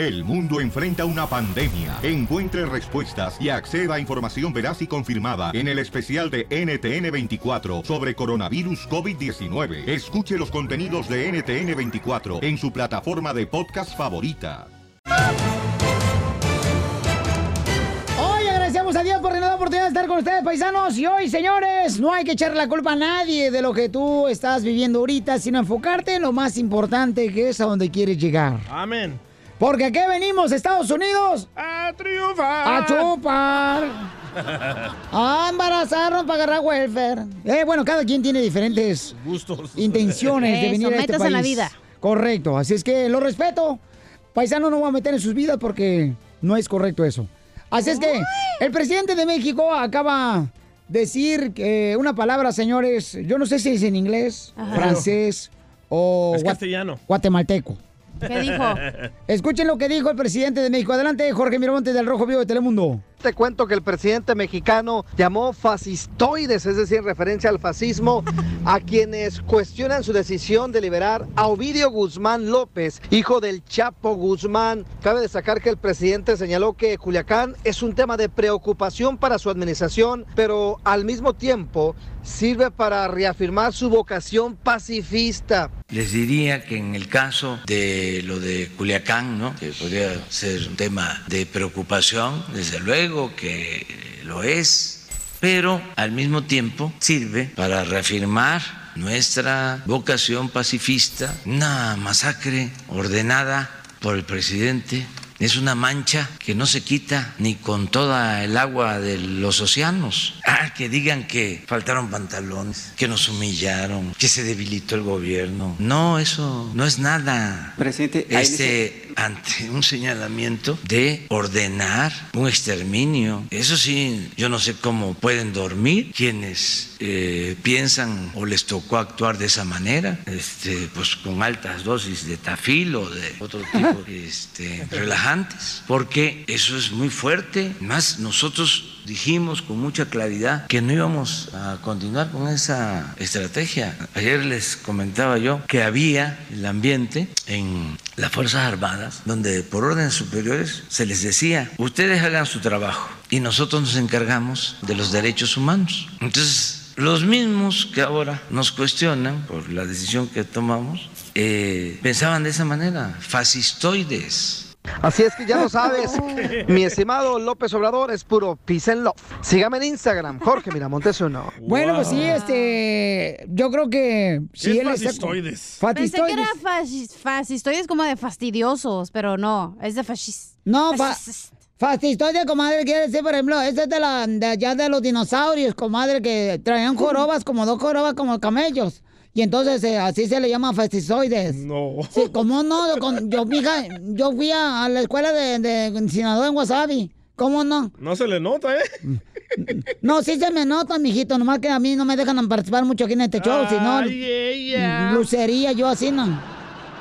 El mundo enfrenta una pandemia. Encuentre respuestas y acceda a información veraz y confirmada en el especial de NTN24 sobre coronavirus COVID-19. Escuche los contenidos de NTN24 en su plataforma de podcast favorita. Hoy agradecemos a Dios por la nueva oportunidad de estar con ustedes, paisanos. Y hoy, señores, no hay que echarle la culpa a nadie de lo que tú estás viviendo ahorita, sino enfocarte en lo más importante que es a donde quieres llegar. Amén. Porque aquí venimos, Estados Unidos, A triunfar. a chupar, a embarazarnos para agarrar welfare. Eh, bueno, cada quien tiene diferentes Gustos. intenciones de Eso, venir a este metas país. en la vida. Correcto, así es que lo respeto. Paisano no voy a meter en sus vidas porque no es correcto eso. Así es que el presidente de México acaba de decir que una palabra, señores, yo no sé si es en inglés, Ajá. francés o Es guatemalteco. ¿Qué dijo? Escuchen lo que dijo el presidente de México. Adelante, Jorge Miramontes del Rojo Vivo de Telemundo. Te cuento que el presidente mexicano llamó fascistoides, es decir, en referencia al fascismo, a quienes cuestionan su decisión de liberar a Ovidio Guzmán López, hijo del Chapo Guzmán. Cabe destacar que el presidente señaló que Culiacán es un tema de preocupación para su administración, pero al mismo tiempo sirve para reafirmar su vocación pacifista. Les diría que en el caso de lo de Culiacán, ¿no? que podría ser un tema de preocupación, desde luego que lo es, pero al mismo tiempo sirve para reafirmar nuestra vocación pacifista. Una masacre ordenada por el presidente es una mancha que no se quita ni con toda el agua de los océanos. Ah, que digan que faltaron pantalones, que nos humillaron, que se debilitó el gobierno. No, eso no es nada. Presidente, Este, ante un señalamiento de ordenar un exterminio. Eso sí, yo no sé cómo pueden dormir quienes eh, piensan o les tocó actuar de esa manera, este, pues con altas dosis de tafil o de otro tipo de este, relajantes, porque eso es muy fuerte. Más nosotros dijimos con mucha claridad que no íbamos a continuar con esa estrategia. Ayer les comentaba yo que había el ambiente en las Fuerzas Armadas donde por órdenes superiores se les decía, ustedes hagan su trabajo y nosotros nos encargamos de los derechos humanos. Entonces, los mismos que ahora nos cuestionan por la decisión que tomamos, eh, pensaban de esa manera, fascistoides. Así es que ya lo sabes, mi estimado López Obrador es puro peace and love. Sígame en Instagram, Jorge Miramontes uno. Bueno, pues sí, este, yo creo que si es él está- fascistoides? Pensé que era Fascistoides. fascis- fascistoides como de fastidiosos, pero no, es de fascis. No, fa- fascis- fascistoide, comadre, quiere decir, por ejemplo, ese es de, la, de allá de los dinosaurios, comadre, que traían jorobas, como dos jorobas como camellos. Y entonces eh, así se le llama fascistoides. No. Sí, ¿cómo no? Con- yo, mija, yo fui a, a la escuela de, de Sinaloa en Wasabi. ¿Cómo no? No se le nota, ¿eh? No, sí se me nota, mijito, nomás que a mí no me dejan participar mucho aquí en este show, si no, Ay, ella. lucería yo así, ¿no?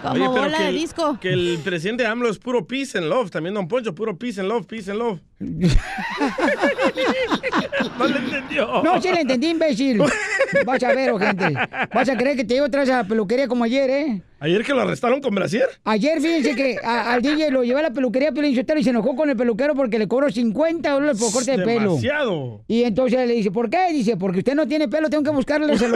Como Oye, bola que de disco. Que el presidente AMLO es puro peace and love. También Don Poncho, puro peace and love, peace and love. No le entendió. No, sí le entendí, imbécil. Vas a ver, oh, gente. Vas a creer que te llevo atrás a la peluquería como ayer, ¿eh? Ayer que lo arrestaron con brasier. Ayer, fíjense que a- al DJ lo llevé a la peluquería Piolín Sotelo y se enojó con el peluquero porque le cobró 50 dólares por corte de pelo. Demasiado. Y entonces le dice, ¿por qué? Dice, porque usted no tiene pelo, tengo que buscarle. Está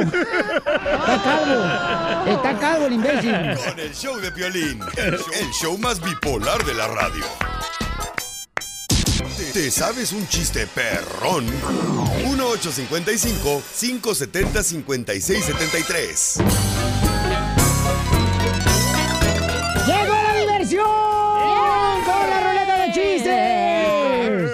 calvo. Está calvo el imbécil. Con el show de Piolín, el show más bipolar de la radio. ¿Te, te sabes un chiste perrón? 1855-570-5673. ¡Llegó la diversión! ¡Con la ruleta de chistes!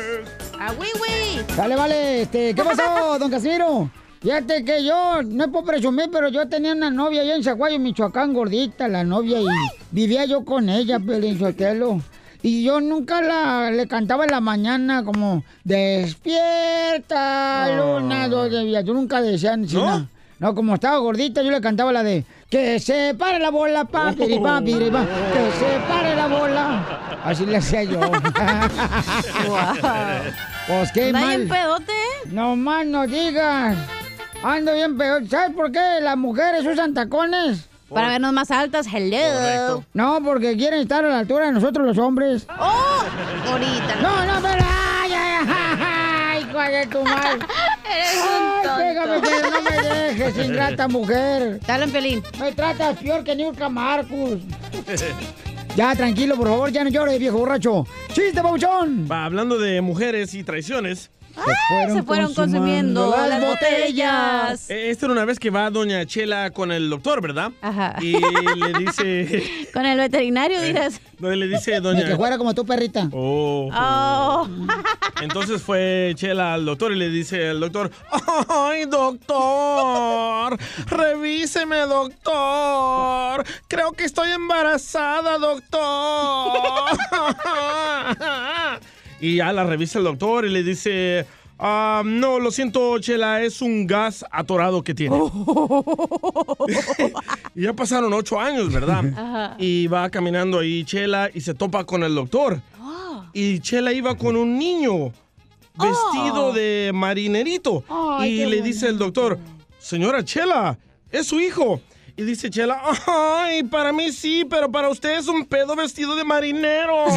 ¡Ah, oui, oui! Dale, vale, este, ¿qué pasó, don Casimiro? Fíjate que yo, no es por presumir, pero yo tenía una novia allá en Zaguayo, Michoacán, gordita, la novia, y vivía yo con ella, Pelín Sotelo. Y yo nunca la, le cantaba en la mañana como, despierta, luna, dos de día. Yo nunca decía ni nada. No, como estaba gordita, yo le cantaba la de, que se pare la bola, pa, piripá, piripá, que se pare la bola. Así le hacía yo. Pues qué ¿Anda mal. bien pedote? No más no digas. Ando bien peor. ¿Sabes por qué las mujeres usan tacones? Para vernos más altas, hello. Correcto. No, porque quieren estar a la altura de nosotros los hombres. ¡Oh! Ahorita. No, no, pero. ¡Ay, ay, ay! ay hijo de tu! Eres Ay, pégame, pero no me dejes, ingrata mujer. Dale en pelín. Me tratas peor que Nilka Marcus. Ya, tranquilo, por favor, ya no llores, viejo borracho. ¡Chiste, pauchón! Va, hablando de mujeres y traiciones. Ah, se fueron consumiendo las botellas. eh, Esta era una vez que va doña Chela con el doctor, ¿verdad? Ajá. Y le dice... Con el veterinario dirás. no, le dice Ni que doña... fuera como tu perrita. Oh. Oh. Entonces fue Chela al doctor y le dice al doctor, ¡Ay, doctor! ¡Revíseme, doctor! Creo que estoy embarazada, doctor. y ya la revisa el doctor y le dice, "Ah, no, lo siento, Chela, es un gas atorado que tiene. y ya pasaron ocho años, ¿verdad? Ajá. Y va caminando ahí Chela y se topa con el doctor. Y Chela iba con un niño vestido Oh. de marinerito. Ay, y le dice el doctor, señora Chela, es su hijo. Y dice Chela, ay, para mí sí, pero para usted es un pedo vestido de marinero.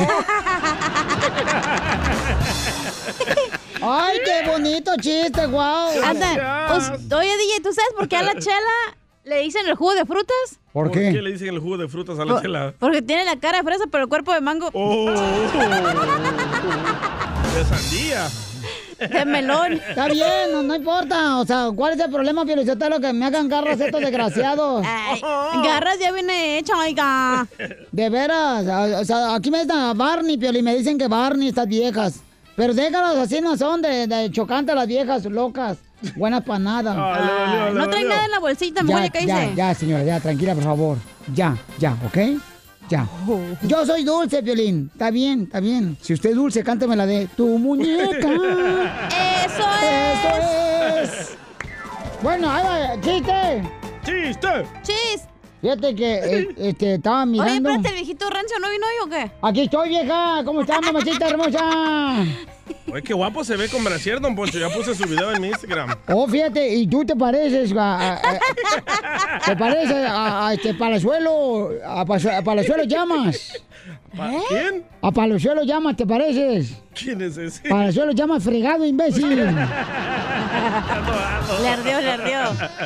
¡Ay, qué bonito chiste, guau! Anda, pues, oye, DJ, ¿tú sabes por qué a la chela le dicen el jugo de frutas? ¿Por qué? le dicen el jugo de frutas a la Por- Chela? Porque tiene la cara de fresa, pero el cuerpo de mango Oh, de sandía. de melón. Está bien, no, no importa. O sea, ¿cuál es el problema, lo que me hagan garras estos desgraciados? Ay, garras ya viene hecha, oiga. De veras. a- O sea, aquí me a Barney, Pioli, y me dicen que Barney, estas viejas. Pero déjalas así, no son de, de chocantes las viejas locas. Buenas para nada. Ah, le No trae dolió. nada en la bolsita, mejor ya, ya ya, señora, ya, tranquila, por favor. Ya, ya, ¿ok? Ya. Yo soy dulce, Piolín. Está bien, está bien. Si usted es dulce, cántame la de tu muñeca. Eso es. Eso es. Bueno, ahí va, chiste. ¡Chiste! Chis. Fíjate que eh, este, estaba Oye, mirando. espérate, el viejito rancho no vino hoy o qué? Aquí estoy, vieja. ¿Cómo estás, mamacita hermosa? Oye, qué guapo se ve con brasier, don Poncho. Ya puse su video en mi Instagram. Oh, fíjate, y tú te pareces a... a- a- te pareces a, a este Palazuelo, a, Palazuelo Llamas. Pa- ¿Quién? A Palazuelo Llamas, ¿te pareces? ¿Quién es ese? Palazuelo Llamas fregado, imbécil. Le ardió, le ardió.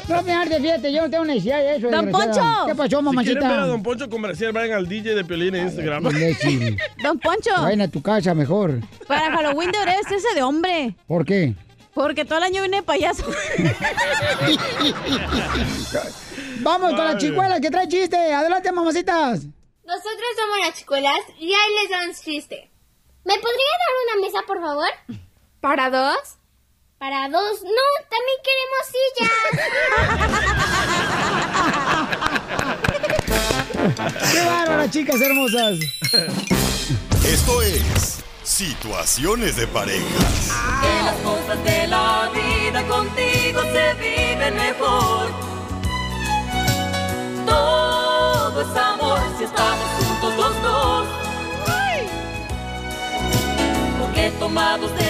No me arde, fíjate, yo no tengo necesidad de eso. ¡Don. Poncho! ¿Qué pasó, Si quieren ver a mamacita? Don Poncho brasier, vayan al DJ de Piolín en Instagram. Imbécil. Don Poncho, Vayan a tu casa mejor. para Halloween debería vestirse de hombre. ¿Por qué? Porque todo el año viene de payaso. Vamos con la Ay. chicuela que trae chiste. Adelante, mamacitas. Nosotros somos las chicuelas y ahí les dan chiste. ¿Me podría dar una mesa, por favor? ¿Para dos? Para dos. No, también queremos sillas. ¡Qué bárbara, chicas hermosas! Esto es Situaciones de parejas. Que las cosas de la vida contigo se viven mejor. Todo es amor si estamos juntos los dos. Porque tomados de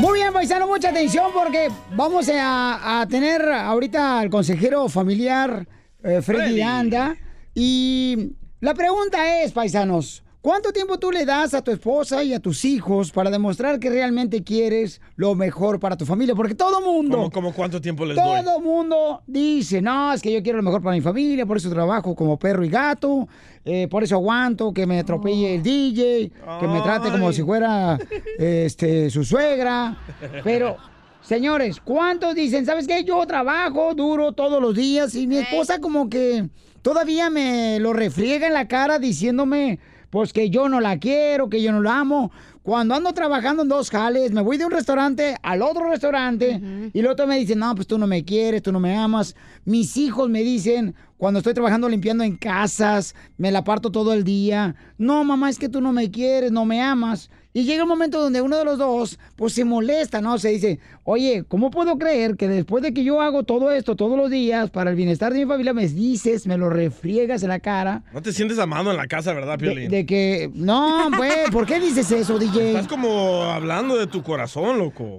Muy bien, paisano, mucha atención porque vamos a, a tener ahorita al consejero familiar eh, Freddy, Freddy. Anda. Y la pregunta es, paisanos, ¿cuánto tiempo tú le das a tu esposa y a tus hijos para demostrar que realmente quieres lo mejor para tu familia? Porque todo mundo... ¿Cómo, cómo cuánto tiempo les doy? Todo mundo dice, no, es que yo quiero lo mejor para mi familia, por eso trabajo como perro y gato, eh, por eso aguanto que me atropelle el DJ, que me trate como si fuera este, su suegra. Pero, señores, ¿cuántos dicen, sabes qué? Yo trabajo duro todos los días y mi esposa como que todavía me lo refriega en la cara diciéndome, pues que yo no la quiero, que yo no la amo. Cuando ando trabajando en dos jales, me voy de un restaurante al otro restaurante y el otro me dice, no, pues tú no me quieres, tú no me amas. Mis hijos me dicen, cuando estoy trabajando limpiando en casas, me la parto todo el día, no, mamá, es que tú no me quieres, no me amas. Y llega un momento donde uno de los dos, pues se molesta, ¿no? Se dice, oye, ¿cómo puedo creer que después de que yo hago todo esto todos los días para el bienestar de mi familia, me dices, me lo refriegas en la cara? No te sientes amado en la casa, ¿verdad, De, Piolín? de que, no, pues, ¿por qué dices eso, DJ? Estás como hablando de tu corazón, loco.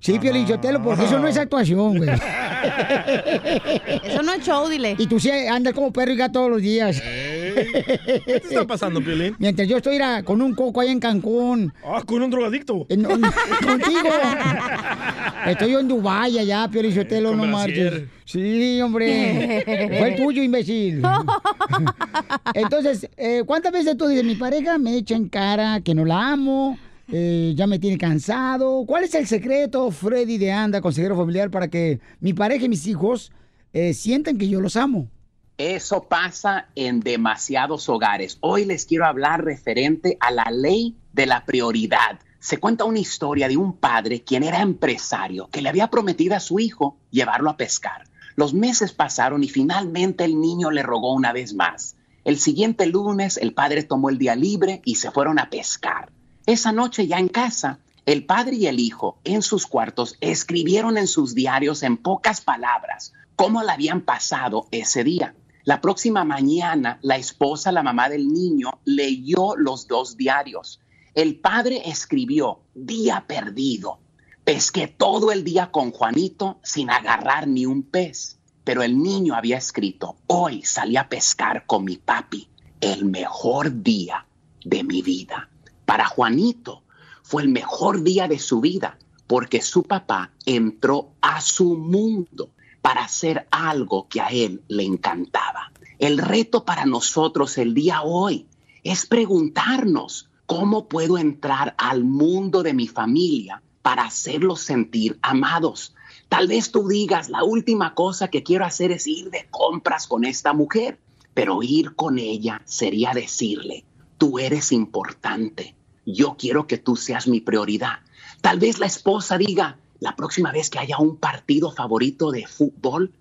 Sí, Piolín Sotelo, porque eso no es actuación, güey. Eso no es show, dile. Y tú sí andas como perro y gato todos los días. ¿Qué te está pasando, Piolín? Mientras yo estoy con un coco allá en Cancún. Ah, con un drogadicto. Eh, no, no, contigo. Estoy yo en Dubái allá, Piolín Sotelo, no con marches. Sí, hombre. Fue el tuyo, imbécil. Entonces, eh, ¿cuántas veces tú dices, mi pareja me echa en cara que no la amo, eh, ya me tiene cansado? ¿Cuál es el secreto, Freddy de Anda, consejero familiar, para que mi pareja y mis hijos eh, sientan que yo los amo? Eso pasa en demasiados hogares. Hoy les quiero hablar referente a la ley de la prioridad. Se cuenta una historia de un padre quien era empresario que le había prometido a su hijo llevarlo a pescar. Los meses pasaron y finalmente el niño le rogó una vez más. El siguiente lunes el padre tomó el día libre y se fueron a pescar. Esa noche ya en casa, el padre y el hijo en sus cuartos escribieron en sus diarios en pocas palabras cómo la habían pasado ese día. La próxima mañana, la esposa, la mamá del niño, leyó los dos diarios. El padre escribió, día perdido. Pesqué todo el día con Juanito sin agarrar ni un pez. Pero el niño había escrito, hoy salí a pescar con mi papi, el mejor día de mi vida. Para Juanito fue el mejor día de su vida porque su papá entró a su mundo para hacer algo que a él le encantaba. El reto para nosotros el día hoy es preguntarnos cómo puedo entrar al mundo de mi familia para hacerlos sentir amados. Tal vez tú digas, la última cosa que quiero hacer es ir de compras con esta mujer, pero ir con ella sería decirle, tú eres importante, yo quiero que tú seas mi prioridad. Tal vez la esposa diga, la próxima vez que haya un partido favorito de fútbol,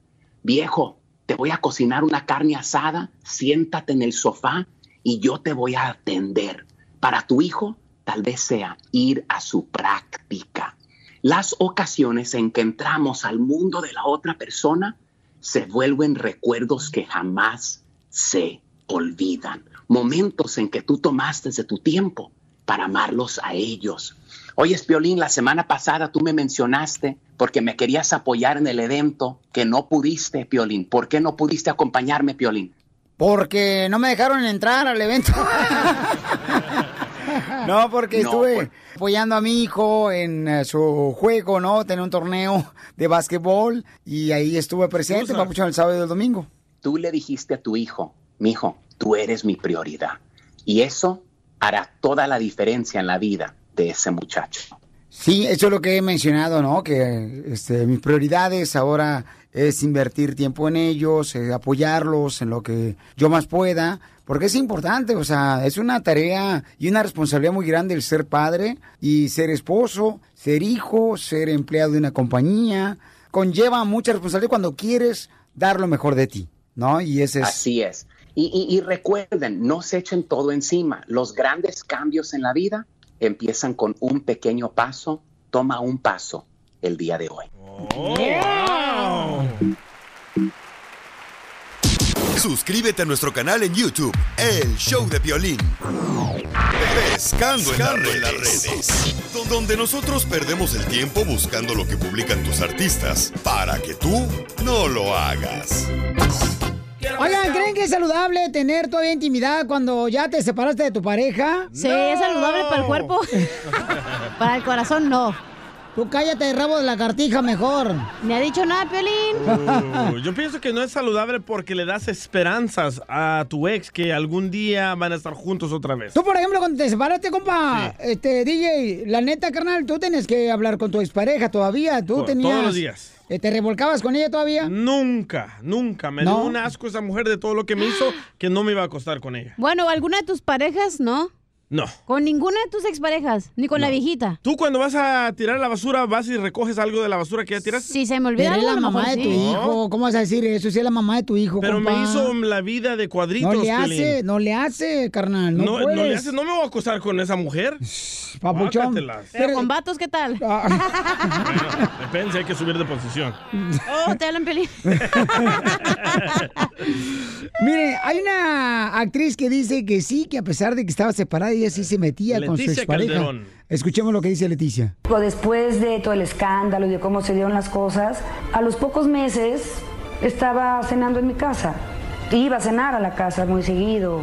viejo, te voy a cocinar una carne asada, siéntate en el sofá y yo te voy a atender. Para tu hijo, tal vez sea ir a su práctica. Las ocasiones en que entramos al mundo de la otra persona se vuelven recuerdos que jamás se olvidan. Momentos en que tú tomaste de tu tiempo para amarlos a ellos. Oye, Piolín, la semana pasada tú me mencionaste porque me querías apoyar en el evento que no pudiste, Piolín. ¿Por qué no pudiste acompañarme, Piolín? Porque no me dejaron entrar al evento. no, porque No, estuve pues- apoyando a mi hijo en eh, su juego, ¿no? Tenía un torneo de básquetbol y ahí estuve presente, papuchón, el sábado y el domingo. Tú le dijiste a tu hijo, mi hijo, tú eres mi prioridad. Y eso hará toda la diferencia en la vida de ese muchacho. Sí, eso es lo que he mencionado, ¿no? Que este, mis prioridades ahora es invertir tiempo en ellos, eh, apoyarlos en lo que yo más pueda, porque es importante, o sea, es una tarea y una responsabilidad muy grande el ser padre y ser esposo, ser hijo, ser empleado de una compañía, conlleva mucha responsabilidad cuando quieres dar lo mejor de ti, ¿no? Y ese es... Así es. Y, y- y recuerden, no se echen todo encima. Los grandes cambios en la vida empiezan con un pequeño paso. Toma un paso el día de hoy. Suscríbete a nuestro canal en YouTube, El Show de Violín. Pescando, en, las redes. Donde nosotros perdemos el tiempo buscando lo que publican tus artistas para que tú no lo hagas. Oigan, ¿creen que es saludable tener todavía intimidad cuando ya te separaste de tu pareja? Sí, es saludable para el cuerpo. para el corazón, no. Tú cállate, rabo de la cartija, mejor. Me ha dicho nada, Piolín. Uh, yo pienso que no es saludable porque le das esperanzas a tu ex que algún día van a estar juntos otra vez. Tú, por ejemplo, cuando te separaste, compa, este, DJ, la neta, carnal, tú tienes que hablar con tu expareja todavía. Tú tenías... todos los días. eh, ¿Te revolcabas con ella todavía? Nunca, nunca. Me ¿No? dio un asco esa mujer de todo lo que me hizo que no me iba a acostar con ella. Bueno, ¿alguna de tus parejas no? No. Con ninguna de tus exparejas, ni con la viejita. ¿Tú cuando vas a tirar la basura, vas y recoges algo de la basura que ya tiraste? Si se me olvida Pero es la mamá mejor de tu sí. hijo. ¿Cómo vas a decir eso? Si es la mamá de tu hijo, Pero me hizo la vida de cuadritos, No le hace, no le hace, carnal. No, No, no puedes. le hace, no me voy a acostar con esa mujer. Papuchón. Pero con vatos, ¿qué tal? Bueno, depende, hay que subir de posición. Oh, te hablan pelín. Mire, hay una actriz que dice que sí, que a pesar de que estaba separada, ella sí se metía con su expareja. Calderón. Escuchemos lo que dice Leticia. Después de todo el escándalo y de cómo se dieron las cosas, a los pocos meses estaba cenando en mi casa. Iba a cenar a la casa muy seguido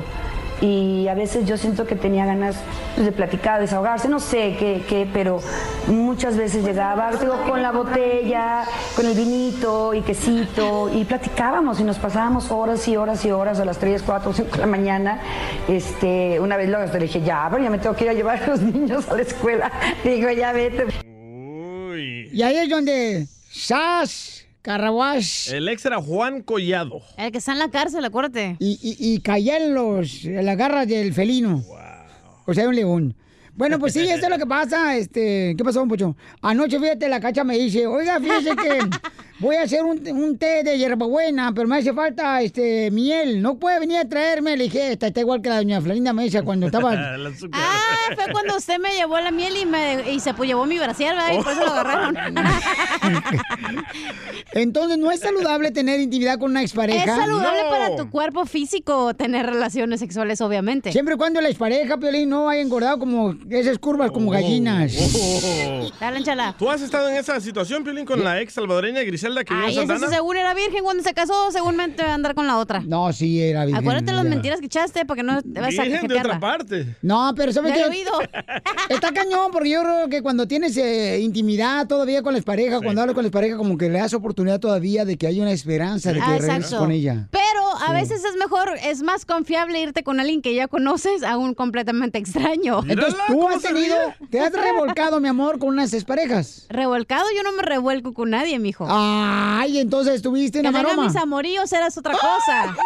y a veces yo siento que tenía ganas pues, de platicar, desahogarse, no sé qué, qué, pero muchas veces llegaba digo, con la botella, con el vinito y quesito y platicábamos y nos pasábamos horas y horas y horas a las 3, 4, 5 de la mañana. Este, una vez luego le dije, ya, pero ya me tengo que ir a llevar a los niños a la escuela. Le digo, ya vete. Y ahí es donde Sas Carraguas El ex era Juan Collado. El que está en la cárcel, acuérdate. y, y, y caía en, los, en las garras del felino. O sea, un león. Bueno, pues sí, esto es lo que pasa. Este, ¿Qué pasó, Pocho? Anoche, fíjate, la cacha me dice, oiga, fíjese que voy a hacer un, un té de hierbabuena, pero me hace falta este miel. ¿No puede venir a traerme? Le dije, está, está igual que la doña Florinda Mesa cuando estaba... Ah, fue cuando usted me llevó la miel y, me, y se pues, llevó mi brasier, ¿verdad? Y por eso lo agarraron. Entonces, ¿no es saludable tener intimidad con una expareja? Es saludable No. para tu cuerpo físico tener relaciones sexuales, obviamente. Siempre y cuando la expareja, Piolín, no haya engordado como esas curvas como gallinas. Oh. Dale, chala. ¿Tú has estado en esa situación, Piolín, con la ex salvadoreña Griselda que Ay, sí, según era virgen cuando se casó, seguramente va a andar con la otra. No, sí, era virgen. Acuérdate las mentiras que echaste porque no te vas a Virgen de otra parte. No, pero ¿sabes qué? he oído. Está cañón, porque yo creo que cuando tienes eh, intimidad todavía con la pareja, cuando hablas con la pareja, como que le das oportunidad todavía de que hay una esperanza de que Ah, regreses con ella. Pero a veces es mejor, es más confiable irte con alguien que ya conoces a un completamente extraño. Entonces, tú ¿cómo has tenido, te has revolcado, mi amor, con unas exparejas. Revolcado, yo no me revuelco con nadie, mijo. Ay, entonces estuviste en que la tenga maroma. mis amoríos eras otra cosa.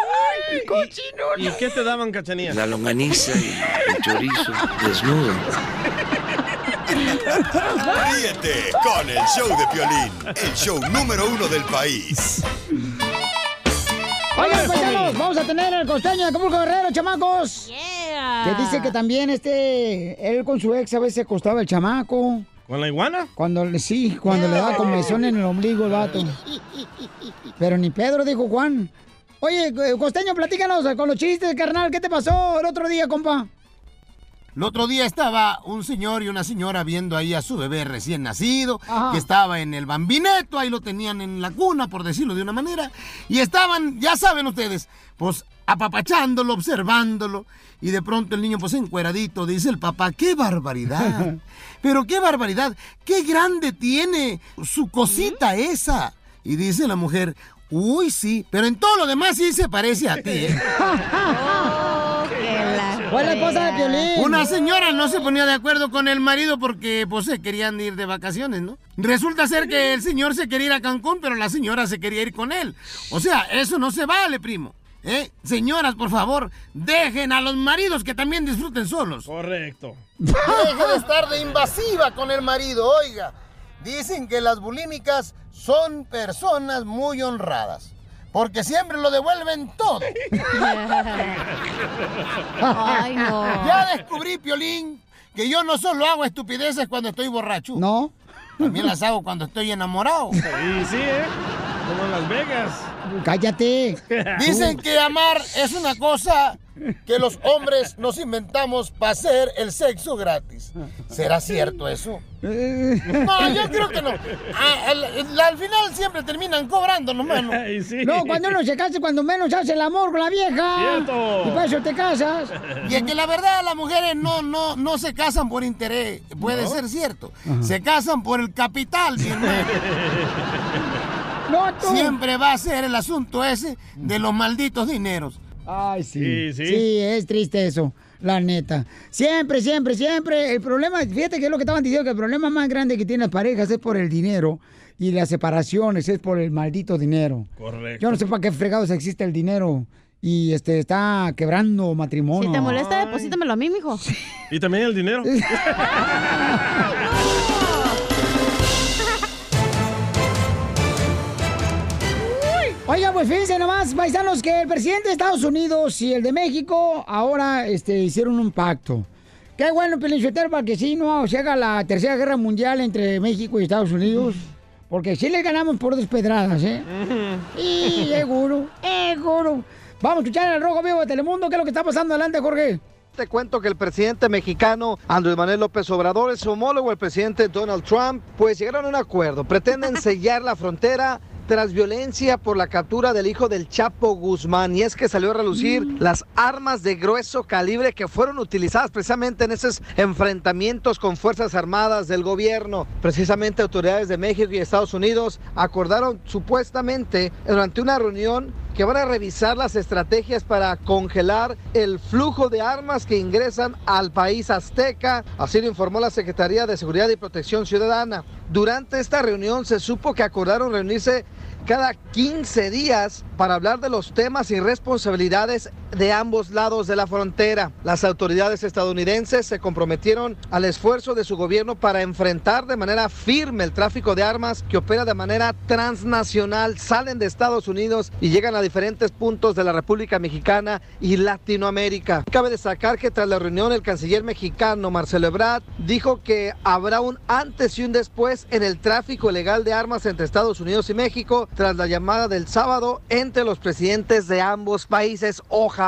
¿Y qué te daban, cachanía? La longaniza y el chorizo desnudo. Ríete con el show de Piolín, el show número uno del país. Oigan, paisanos, vamos a tener el costeño de Acapulco Guerrero, chamacos. Yeah. Que dice que también este, él con su ex a veces acostaba el chamaco. ¿Con la iguana? Cuando sí, cuando le da comezón en el ombligo el vato. Pero ni Pedro, dijo Juan. Oye, eh, costeño, platícanos con los chistes, carnal. ¿Qué te pasó el otro día, compa? El otro día estaba un señor y una señora viendo ahí a su bebé recién nacido, Ajá. que estaba en el bambineto, ahí lo tenían en la cuna, por decirlo de una manera, y estaban, ya saben ustedes, pues apapachándolo, observándolo, y de pronto el niño pues encueradito, dice el papá, qué barbaridad, pero qué barbaridad, qué grande tiene su cosita esa. Y dice la mujer, uy sí, pero en todo lo demás sí se parece a ti, ¿eh? Fue la esposa de. Piolín. Una señora no se ponía de acuerdo con el marido porque pues se querían ir de vacaciones, ¿no? Resulta ser que el señor se quería ir a Cancún, pero la señora se quería ir con él. O sea, eso no se vale, primo. ¿Eh? Señoras, por favor, dejen a los maridos que también disfruten solos. Correcto. Deje de estar de invasiva con el marido, oiga. Dicen que las bulímicas son personas muy honradas. Porque siempre lo devuelven todo. Ay, no. Ya descubrí, Piolín, que yo no solo hago estupideces cuando estoy borracho. No. También las hago cuando estoy enamorado. Sí, sí, ¿eh? Como en Las Vegas. Cállate. Dicen que amar es una cosa que los hombres nos inventamos para hacer el sexo gratis. ¿Será cierto eso? No, yo creo que no. Al, al final siempre terminan cobrando nomás. ¿no? Ay, sí. No, cuando uno se casa, cuando menos hace el amor con la vieja. Cierto. Y para eso te casas. Y es que la verdad las mujeres no, no, no se casan por interés. Puede ser cierto. Se casan por el capital, mi hermano. No, tú. Siempre va a ser el asunto ese de los malditos dineros. Ay, sí. Sí, sí. Sí, es triste eso, la neta. Siempre, siempre, siempre. El problema, fíjate que es lo que estaban diciendo, que el problema más grande que tienen las parejas es por el dinero y las separaciones es por el maldito dinero. Correcto. Yo no sé para qué fregados existe el dinero y este está quebrando matrimonio. Si te molesta, deposítamelo a mí, mijo. Y también el dinero. Oiga, pues fíjense nomás, paisanos, que el presidente de Estados Unidos y el de México ahora este, hicieron un pacto. Qué bueno, Pelinchotero, para que sí no se haga la tercera guerra mundial entre México y Estados Unidos. Porque sí le ganamos por dos pedradas, ¿eh? Y seguro, seguro. Vamos a escuchar al Rojo Vivo de Telemundo. ¿Qué es lo que está pasando? Adelante, Jorge. Te cuento que el presidente mexicano Andrés Manuel López Obrador, su homólogo, el presidente Donald Trump, pues llegaron a un acuerdo. Pretenden sellar la frontera tras violencia por la captura del hijo del Chapo Guzmán. Y es que salió a relucir las armas de grueso calibre que fueron utilizadas precisamente en esos enfrentamientos con Fuerzas Armadas del gobierno. Precisamente autoridades de México y Estados Unidos acordaron supuestamente durante una reunión que van a revisar las estrategias para congelar el flujo de armas que ingresan al país azteca, así lo informó la Secretaría de Seguridad y Protección Ciudadana. Durante esta reunión se supo que acordaron reunirse cada 15 días para hablar de los temas y responsabilidades de ambos lados de la frontera. Las autoridades estadounidenses se comprometieron al esfuerzo de su gobierno para enfrentar de manera firme el tráfico de armas que opera de manera transnacional, salen de Estados Unidos y llegan a diferentes puntos de la República Mexicana y Latinoamérica. Cabe destacar que tras la reunión el canciller mexicano Marcelo Ebrard dijo que habrá un antes y un después en el tráfico ilegal de armas entre Estados Unidos y México tras la llamada del sábado entre los presidentes de ambos países. Ojalá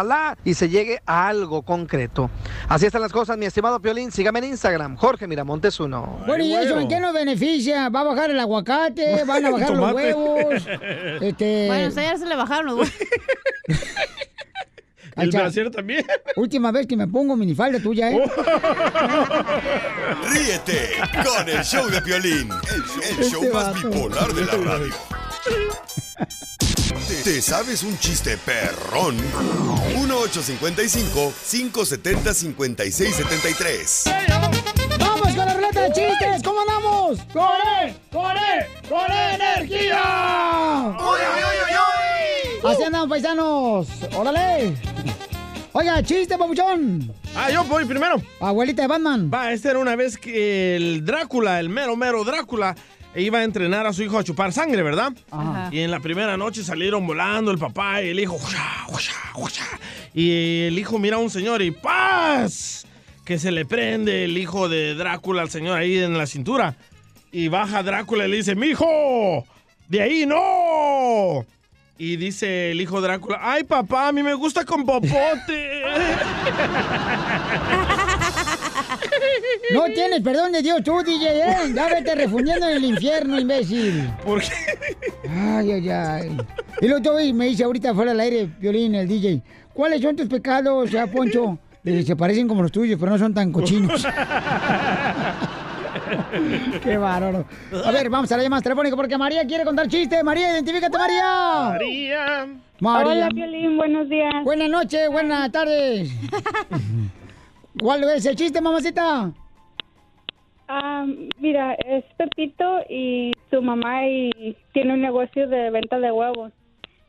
y se llegue a algo concreto. Así están las cosas, mi estimado Piolín. Sígame en Instagram, Jorge Miramontes uno. Bueno, ¿y eso en qué nos beneficia? ¿Va a bajar el aguacate? ¿Van a bajar los huevos? Este... Bueno, ya se le bajaron los huevos. El brasier también. Última vez que me pongo minifalda tuya, ¿eh? Ríete con el show de Piolín, el show, el show Este más vato. bipolar de la radio. ¿Te, te sabes un chiste perrón? 1855-570-5673. ¡Vamos con la ruleta de chistes! ¿Cómo andamos? ¡Con él! ¡Con él! ¡Con energía! Así andamos, paisanos. ¡Órale! Oiga, chiste, papuchón. Ah, yo voy primero. Abuelita de Batman. Va, esta era una vez que el Drácula, el mero mero Drácula, iba a entrenar a su hijo a chupar sangre, ¿verdad? Ajá. Y en la primera noche salieron volando el papá y el hijo. Y el hijo mira a un señor y ¡paz! Que se le prende el hijo de Drácula al señor ahí en la cintura. Y baja Drácula y le dice, ¡Mijo! ¡De ahí no! Y dice el hijo de Drácula, ¡ay papá, a mí me gusta con popote! No tienes perdón de Dios tú, DJ, ¿eh? Ya vete refundiendo en el infierno, imbécil. ¿Por qué? Ay, ay, ay. Y luego todo me dice ahorita fuera del aire, Violín, el DJ, ¿cuáles son tus pecados, ya, Poncho? Le dice, se parecen como los tuyos, pero no son tan cochinos. Qué bárbaro. A ver, vamos a la llamada telefónica porque María quiere contar chiste. María, identifícate, María. María. María. Hola, Piolín, buenos días. Buenas noches, buenas tardes. ¿Cuál es el chiste, mamacita? Ah, mira, es Pepito y su mamá y tiene un negocio de venta de huevos.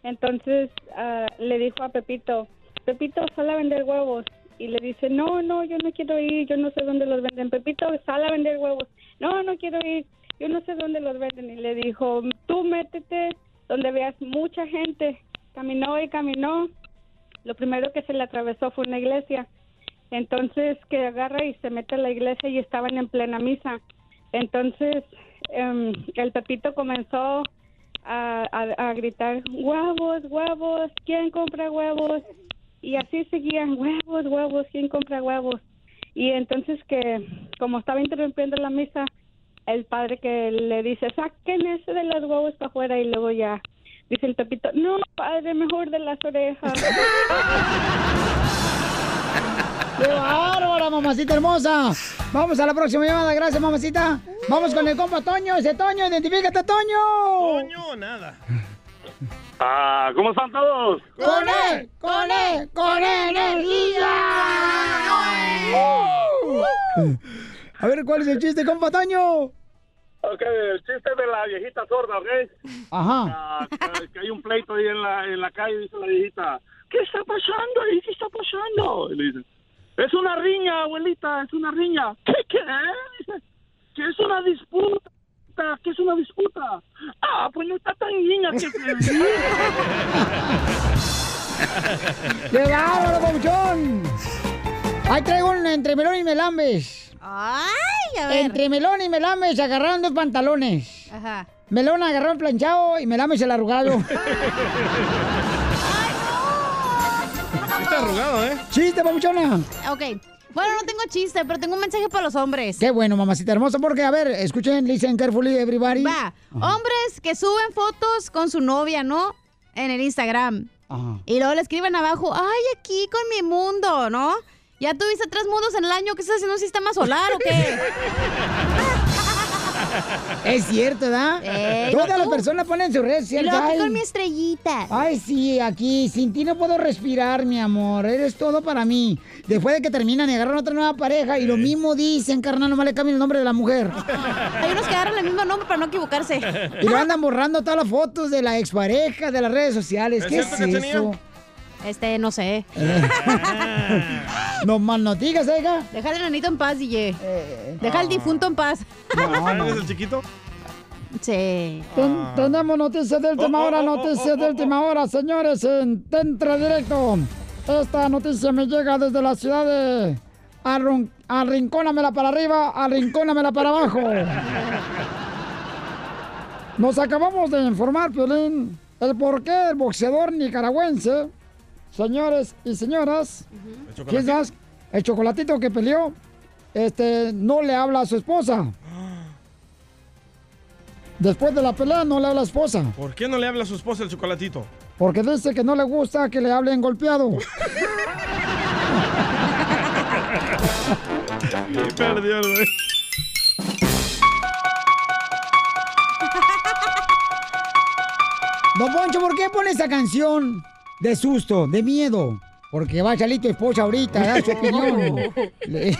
Entonces ah, le dijo a Pepito, Pepito, sal a vender huevos. Y le dice, no, no, yo no quiero ir, yo no sé dónde los venden. Pepito, sal a vender huevos. No, no quiero ir, yo no sé dónde los venden. Y le dijo, tú métete donde veas mucha gente. Caminó y caminó. Lo primero que se le atravesó fue una iglesia. Entonces que agarra y se mete a la iglesia y estaban en plena misa. Entonces em, el Pepito comenzó a, gritar, huevos, huevos, ¿quién compra huevos? Y así seguían, huevos, huevos, ¿quién compra huevos? Y entonces que como estaba interrumpiendo la misa, el padre que le dice, saquen ese de los huevos para afuera y luego ya dice el Pepito, no, padre, mejor de las orejas. ¡Qué bárbara, mamacita hermosa! Vamos a la próxima llamada, gracias, mamacita. Vamos con el compa Toño, ese Toño, identifícate, Toño. Toño, nada. Ah, ¿cómo están todos? ¡Con él! ¡Con él! ¡Con energía! A ver, ¿cuál es el chiste, compa Toño? Ok, el chiste de la viejita sorda, ¿ok? Ajá. Ah, que, que hay un pleito ahí en la, en la calle, dice la viejita. ¿Qué está pasando ahí? ¿Qué está pasando? Y le dice, es una riña, abuelita, es una riña. ¿Qué, qué? Dice, que es una disputa. ¿Qué es una disputa? Ah, pues no está tan niña que... ¡Qué bárbaro, Pabuchón! Ahí traigo un entre melón y melambes. ¡Ay, a ver! Entre melón y melambes se agarraron dos pantalones. Ajá. Melón agarró el planchado y melambes el arrugado. Está arrugado, ¿eh? ¡Chiste, Pabuchona! Ok. Bueno, no tengo chiste, pero tengo un mensaje para los hombres. Qué bueno, mamacita hermosa, porque, a ver, escuchen, listen carefully, everybody. Va. Hombres que suben fotos con su novia, ¿no? En el Instagram. Ajá. Y luego le escriben abajo, ay, aquí con mi mundo, ¿no? ¿Ya tuviste tres mundos en el año? ¿Qué estás haciendo un sistema solar o qué? Es cierto, ¿verdad? Eh, Todas ¿no las personas ponen sociales. aquí Ay, con mi estrellita. Ay, sí, aquí, sin ti no puedo respirar, mi amor. Eres todo para mí. Después de que terminan y agarran otra nueva pareja, y lo mismo dicen, carnal, nomás le cambian el nombre de la mujer. Hay unos que agarran el mismo nombre para no equivocarse. Y lo andan borrando todas las fotos de la expareja de las redes sociales. ¿Es ¿Qué es cierto, eso? Este, no sé. no mal no digas, oiga. Deja al enanito en paz, DJ. Deja al difunto en paz. ¿Eres el chiquito? Sí. Ten- tenemos noticias de última hora, noticias de última hora, señores, en Tentra Directo. Esta noticia me llega desde la ciudad de Arrun- Arrincónamela para arriba, Arrincónamela para abajo. Nos acabamos de informar, Piolín, el por qué el boxeador nicaragüense, señores y señoras, quizás el chocolatito que peleó, este, no le habla a su esposa. Después de la pelea no le habla a la esposa, ¿Por qué no le habla a su esposa el chocolatito? porque dice que no le gusta que le hablen golpeado. Y perdió el. Don Poncho, ¿por qué pone esa canción de susto, de miedo? Porque va a salir tu esposa ahorita, a dar su opinión.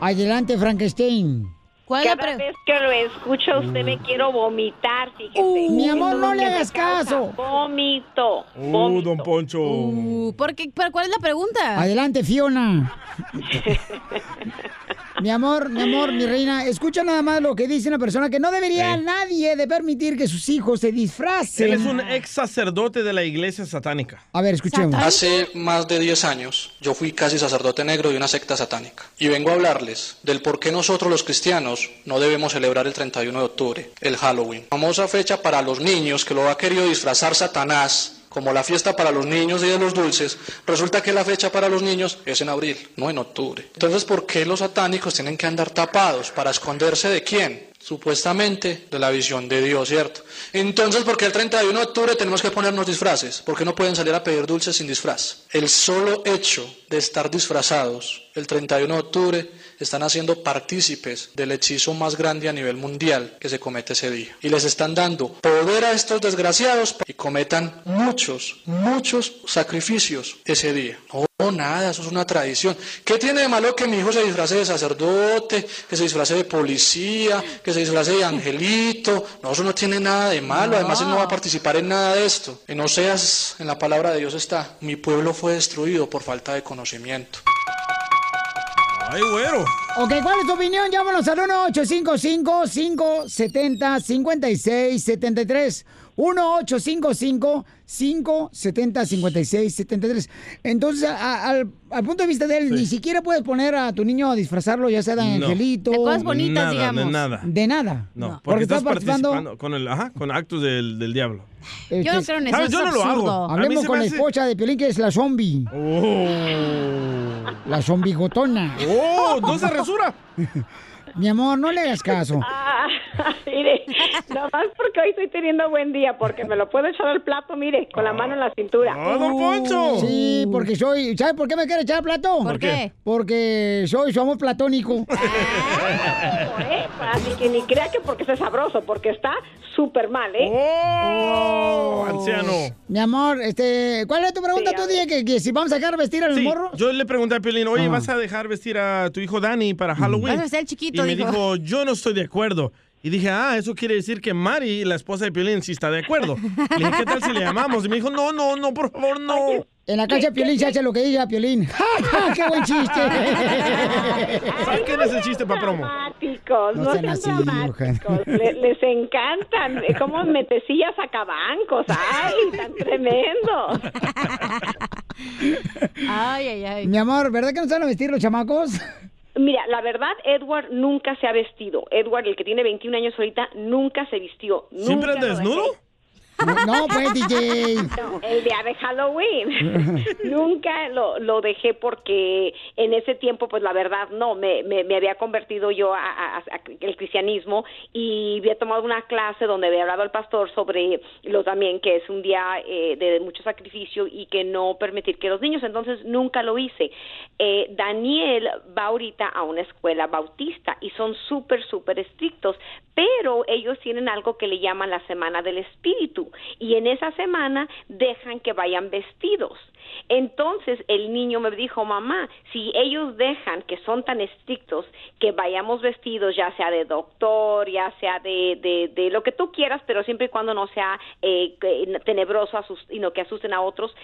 Adelante, Frankenstein. Cada vez que lo escucho, usted me quiero vomitar, fíjese. Uh, mi amor, no le hagas caso. Vómito. Uh, don Poncho. Uh, ¿por qué? ¿Pero cuál es la pregunta? Adelante, Fiona. mi amor, mi amor, mi reina, escucha nada más lo que dice una persona que no debería Sí. nadie de permitir que sus hijos se disfracen. Él es un ex sacerdote de la iglesia satánica. A ver, escuchemos. Hace más de 10 años yo fui casi sacerdote negro de una secta satánica y vengo a hablarles del por qué nosotros los cristianos no debemos celebrar el 31 de octubre, el Halloween. Famosa fecha para los niños que lo ha querido disfrazar Satanás como la fiesta para los niños y de los dulces, resulta que la fecha para los niños es en abril, no en octubre. Entonces, ¿por qué los satánicos tienen que andar tapados? ¿Para esconderse de quién? Supuestamente de la visión de Dios, ¿cierto? Entonces, ¿por qué el 31 de octubre tenemos que ponernos disfraces? ¿Por qué no pueden salir a pedir dulces sin disfraz? El solo hecho de estar disfrazados el 31 de octubre están haciendo partícipes del hechizo más grande a nivel mundial que se comete ese día. Y les están dando poder a estos desgraciados que cometan muchos, muchos sacrificios ese día. No, nada, eso es una tradición. ¿Qué tiene de malo que mi hijo se disfrace de sacerdote, que se disfrace de policía, que se disfrace de angelito? No, eso no tiene nada de malo. Además, él no va a participar en nada de esto. En Oseas, en la palabra de Dios está, mi pueblo fue destruido por falta de conocimiento. Ay, güero. Ok, ¿cuál es tu opinión? Llámanos al 1-855-570-5673. 1-855-570-5673. Entonces, a- al, al punto de vista de él, ni siquiera puedes poner a tu niño a disfrazarlo, ya sea de No. angelito. De cosas bonitas, Nada, de digamos. nada. De nada. No, porque, Porque estás estás participando. participando con, el, ajá, con actos del, del diablo. Este, no creo en eso, ¿Sabes? es Yo no lo hago. A Hablemos con me la hace- esposa de Pelín, que es la zombie. La zombigotona. ¡Oh! ¡No se resura! Mi amor, no le hagas caso. Mire, nomás porque hoy estoy teniendo buen día, porque me lo puedo echar al plato, mire, con la mano en la cintura. Uh, Sí, porque soy. ¿Sabe por qué me quiere echar al plato? ¿Por qué? Porque soy su amor platónico. ¿Eh? Así que ni crea que porque sea sabroso, porque está súper mal, ¿eh? ¡Oh! Anciano. Mi amor, este, ¿cuál es tu pregunta tú, dije que, que si vamos a dejar vestir al Sí, morro? yo le pregunté a Piolín, oye, Ajá. ¿vas a dejar vestir a tu hijo Dani para Halloween? Vas a ser el chiquito, Y me dijo. dijo, yo no estoy de acuerdo. Y dije, ah, eso quiere decir que Mari, la esposa de Piolín, sí está de acuerdo. Le dije, ¿qué tal si le llamamos? Y me dijo, no, no, no, por favor, no. En la cancha de Piolín se hace lo que diga Piolín. ¡Ja, ja! ¡Qué buen chiste! Saquen ese chiste para promo. Dramáticos, No no, sean así, dramáticos. Le- les encantan. eh, Como metecillas sacabancos. ¡Ay, tan tremendo! Ay, ay, ay. Mi amor, ¿verdad que no saben vestir los chamacos? Mira, la verdad, Edward nunca se ha vestido. Edward, el que tiene 21 años ahorita, nunca se vistió. ¿Siempre Nunca desnudo? No, pues, DJ. No, el día de Halloween. Nunca lo, lo dejé porque en ese tiempo, pues la verdad, no, me, me, me había convertido yo a, a- a- el cristianismo y había tomado una clase donde había hablado al pastor sobre lo también que es un día eh, de mucho sacrificio y que no permitir que los niños, entonces nunca lo hice. Eh, Daniel va ahorita a una escuela bautista y son súper, súper estrictos, pero ellos tienen algo que le llaman la Semana del Espíritu y en esa semana dejan que vayan vestidos. Entonces el niño me dijo, mamá, si ellos dejan que son tan estrictos que vayamos vestidos, ya sea de doctor, ya sea de, lo que tú quieras, pero siempre y cuando no sea eh, tenebroso y no que asusten a otros,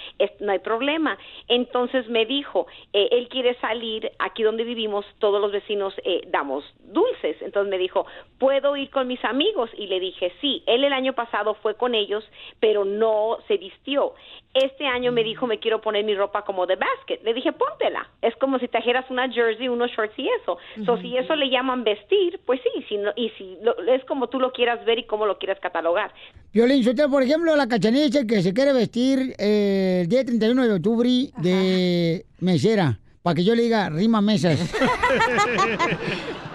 no hay problema. Entonces me dijo, eh, él quiere salir aquí donde vivimos, todos los vecinos eh, damos dulces. Entonces me dijo, ¿puedo ir con mis amigos? Y le dije, sí, él el año pasado fue con ellos, pero no se vistió. Este año me dijo, me quiero poner mi ropa como de basket. Le dije, póntela. Es como si trajeras una jersey, unos shorts y eso. So, si eso le llaman vestir, pues sí, si no- y si lo- es como tú lo quieras ver y como lo quieras catalogar. Violín, usted, por ejemplo, la cachanilla que se quiere vestir eh, el día 31 de octubre de mesera, para que yo le diga rima mesas.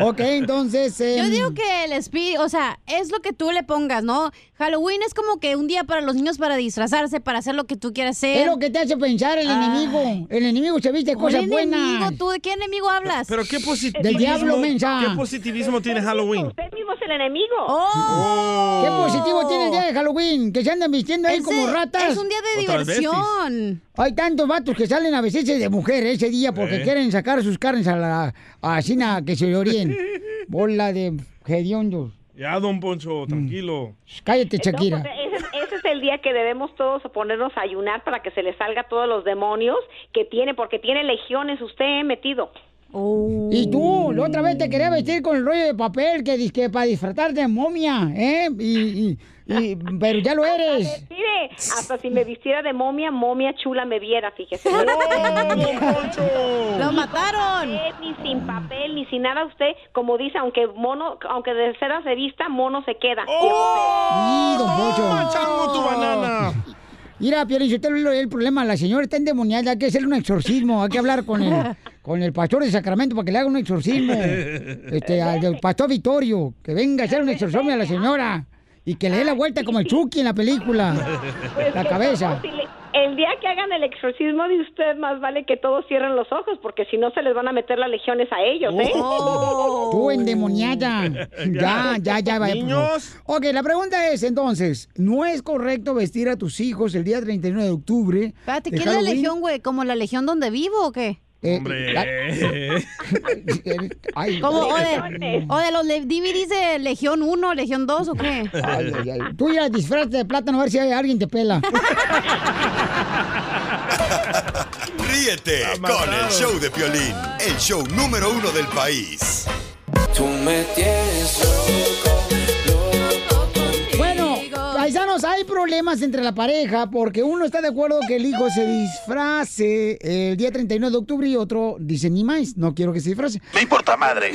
ok, entonces... Yo em, digo que el espíritu, o sea, es lo que tú le pongas, ¿no? Halloween es como que un día para los niños para disfrazarse, para hacer lo que tú quieras hacer. Es lo que te hace pensar el Ah. enemigo. El enemigo se viste ¿Cuál cosas buenas. enemigo? ¿Tú de qué enemigo hablas? Pero qué positivismo. Del diablo, mensa. ¿Qué positivismo tiene Halloween? Usted mismo es el enemigo. ¡Oh! ¿Qué positivo tiene el día de Halloween? Que se andan vistiendo ahí Ese como ratas. es un día de diversión. Hay tantos vatos que salen a veces de mujer ese día porque Eh. quieren sacar sus carnes a la a China que se oríen. Bola de hediondos. Ya, don Poncho, tranquilo. Cállate, Shakira. ese, es- ese es el día que debemos todos ponernos a ayunar para que se le salga todos los demonios que tiene, porque tiene legiones usted metido. Y tú, la otra vez te quería vestir con el rollo de papel que dizque para disfrutar de momia, ¿eh? Y, y- y- pero ya lo eres. Mire, hasta si me vistiera de momia, momia chula me viera, fíjese. ¡Lo mataron! Ni sin papel, ni sin nada usted, como dice, aunque mono, aunque de cera se vista, mono se queda. ¡Y, don Pocho! ¡Chango tu banana! Mira, Piolín, si usted ve el problema, la señora está endemoniada, hay que hacerle un exorcismo, hay que hablar con el, con el pastor de Sacramento para que le haga un exorcismo. Este, al pastor Vittorio, que venga a hacer un exorcismo a la señora. Y que le dé la vuelta como el Chucky en la película. Pues La cabeza. no, si le- el día que hagan el exorcismo de usted, más vale que todos cierren los ojos, porque si no se les van a meter las legiones a ellos, ¿eh? Oh. Tú endemoniada. Ya, ya, ya, vaya. Niños. Ok, la pregunta es entonces, ¿no es correcto vestir a tus hijos el día 31 de octubre? Espérate, ¿qué es la legión, güey? ¿Como la legión donde vivo o qué? Eh, Hombre. la- Ay, ¿Como, o, ay, de, o de los DVDs de Legión 1, Legión 2 o qué? ay, ay. Tú ya disfrazate de plátano a ver si alguien te pela. Ríete con el show de Piolín, el show número uno del país. Tú me tienes hay problemas entre la pareja porque uno está de acuerdo que el hijo se disfrace el día 31 de octubre y otro dice ni más, no quiero que se disfrace. Me importa madre.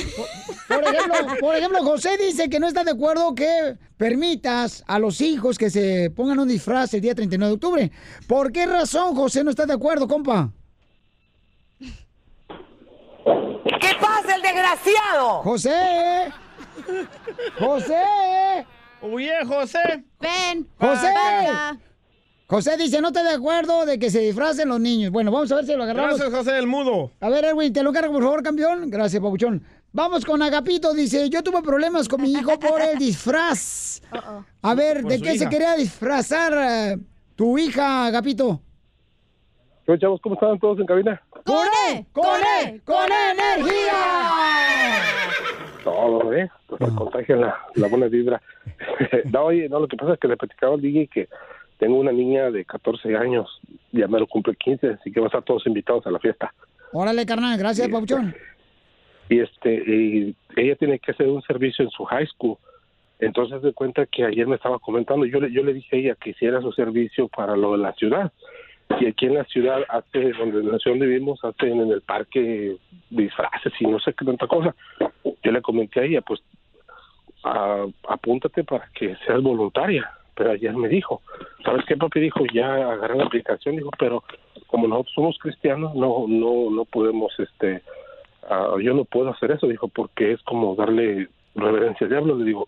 Por ejemplo, por ejemplo, José dice que no está de acuerdo que permitas a los hijos que se pongan un disfraz el día 39 de octubre. ¿Por qué razón, José, no está de acuerdo, compa? ¿Qué pasa, el desgraciado? José. ¡José! Oye, José. Ven. ¡José! José dice, no estoy de acuerdo de que se disfracen los niños. Bueno, vamos a ver si lo agarramos. Gracias, José, el mudo. A ver, Erwin, te lo cargo, por favor, campeón. Gracias, papuchón. Vamos con Agapito. Dice, yo tuve problemas con mi hijo por el disfraz. A ver, Por ¿de qué se quería disfrazar eh, tu hija, Agapito? ¿Qué chavos? ¿Cómo están todos en cabina? ¡Con E! ¡Con E! ¡Con energía! Todo, ¿eh? Pues nos contagian la, la buena vibra. no, oye, no, lo que pasa es que le platicaba al DJ que tengo una niña de 14 años, ya me lo cumple 15, así que van a estar todos invitados a la fiesta. Órale, carnal, gracias, papuchón. Y este, y ella tiene que hacer un servicio en su high school. Entonces de cuenta que ayer me estaba comentando, yo le, yo le dije a ella que hiciera su servicio para lo de la ciudad. Y aquí en la ciudad, hace, donde en la ciudad donde vivimos, hacen en el parque disfraces y no sé qué tanta cosa. Yo le comenté a ella, pues, a- apúntate para que seas voluntaria. Pero ayer me dijo, ¿sabes qué, papi? Dijo, ya agarré la aplicación, dijo, pero como nosotros somos cristianos, no, no, no podemos, este, ah, yo no puedo hacer eso, dijo, porque es como darle reverencia al diablo. Le digo,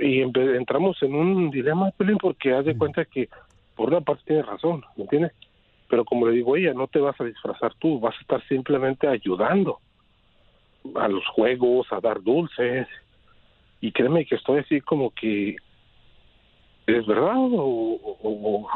y entramos en un dilema, Pelín, porque haz de cuenta que por una parte tiene razón, ¿me entiendes? Pero como le digo a ella, no te vas a disfrazar tú, vas a estar simplemente ayudando a los juegos, a dar dulces. Y créeme que estoy así como que, ¿es verdad o-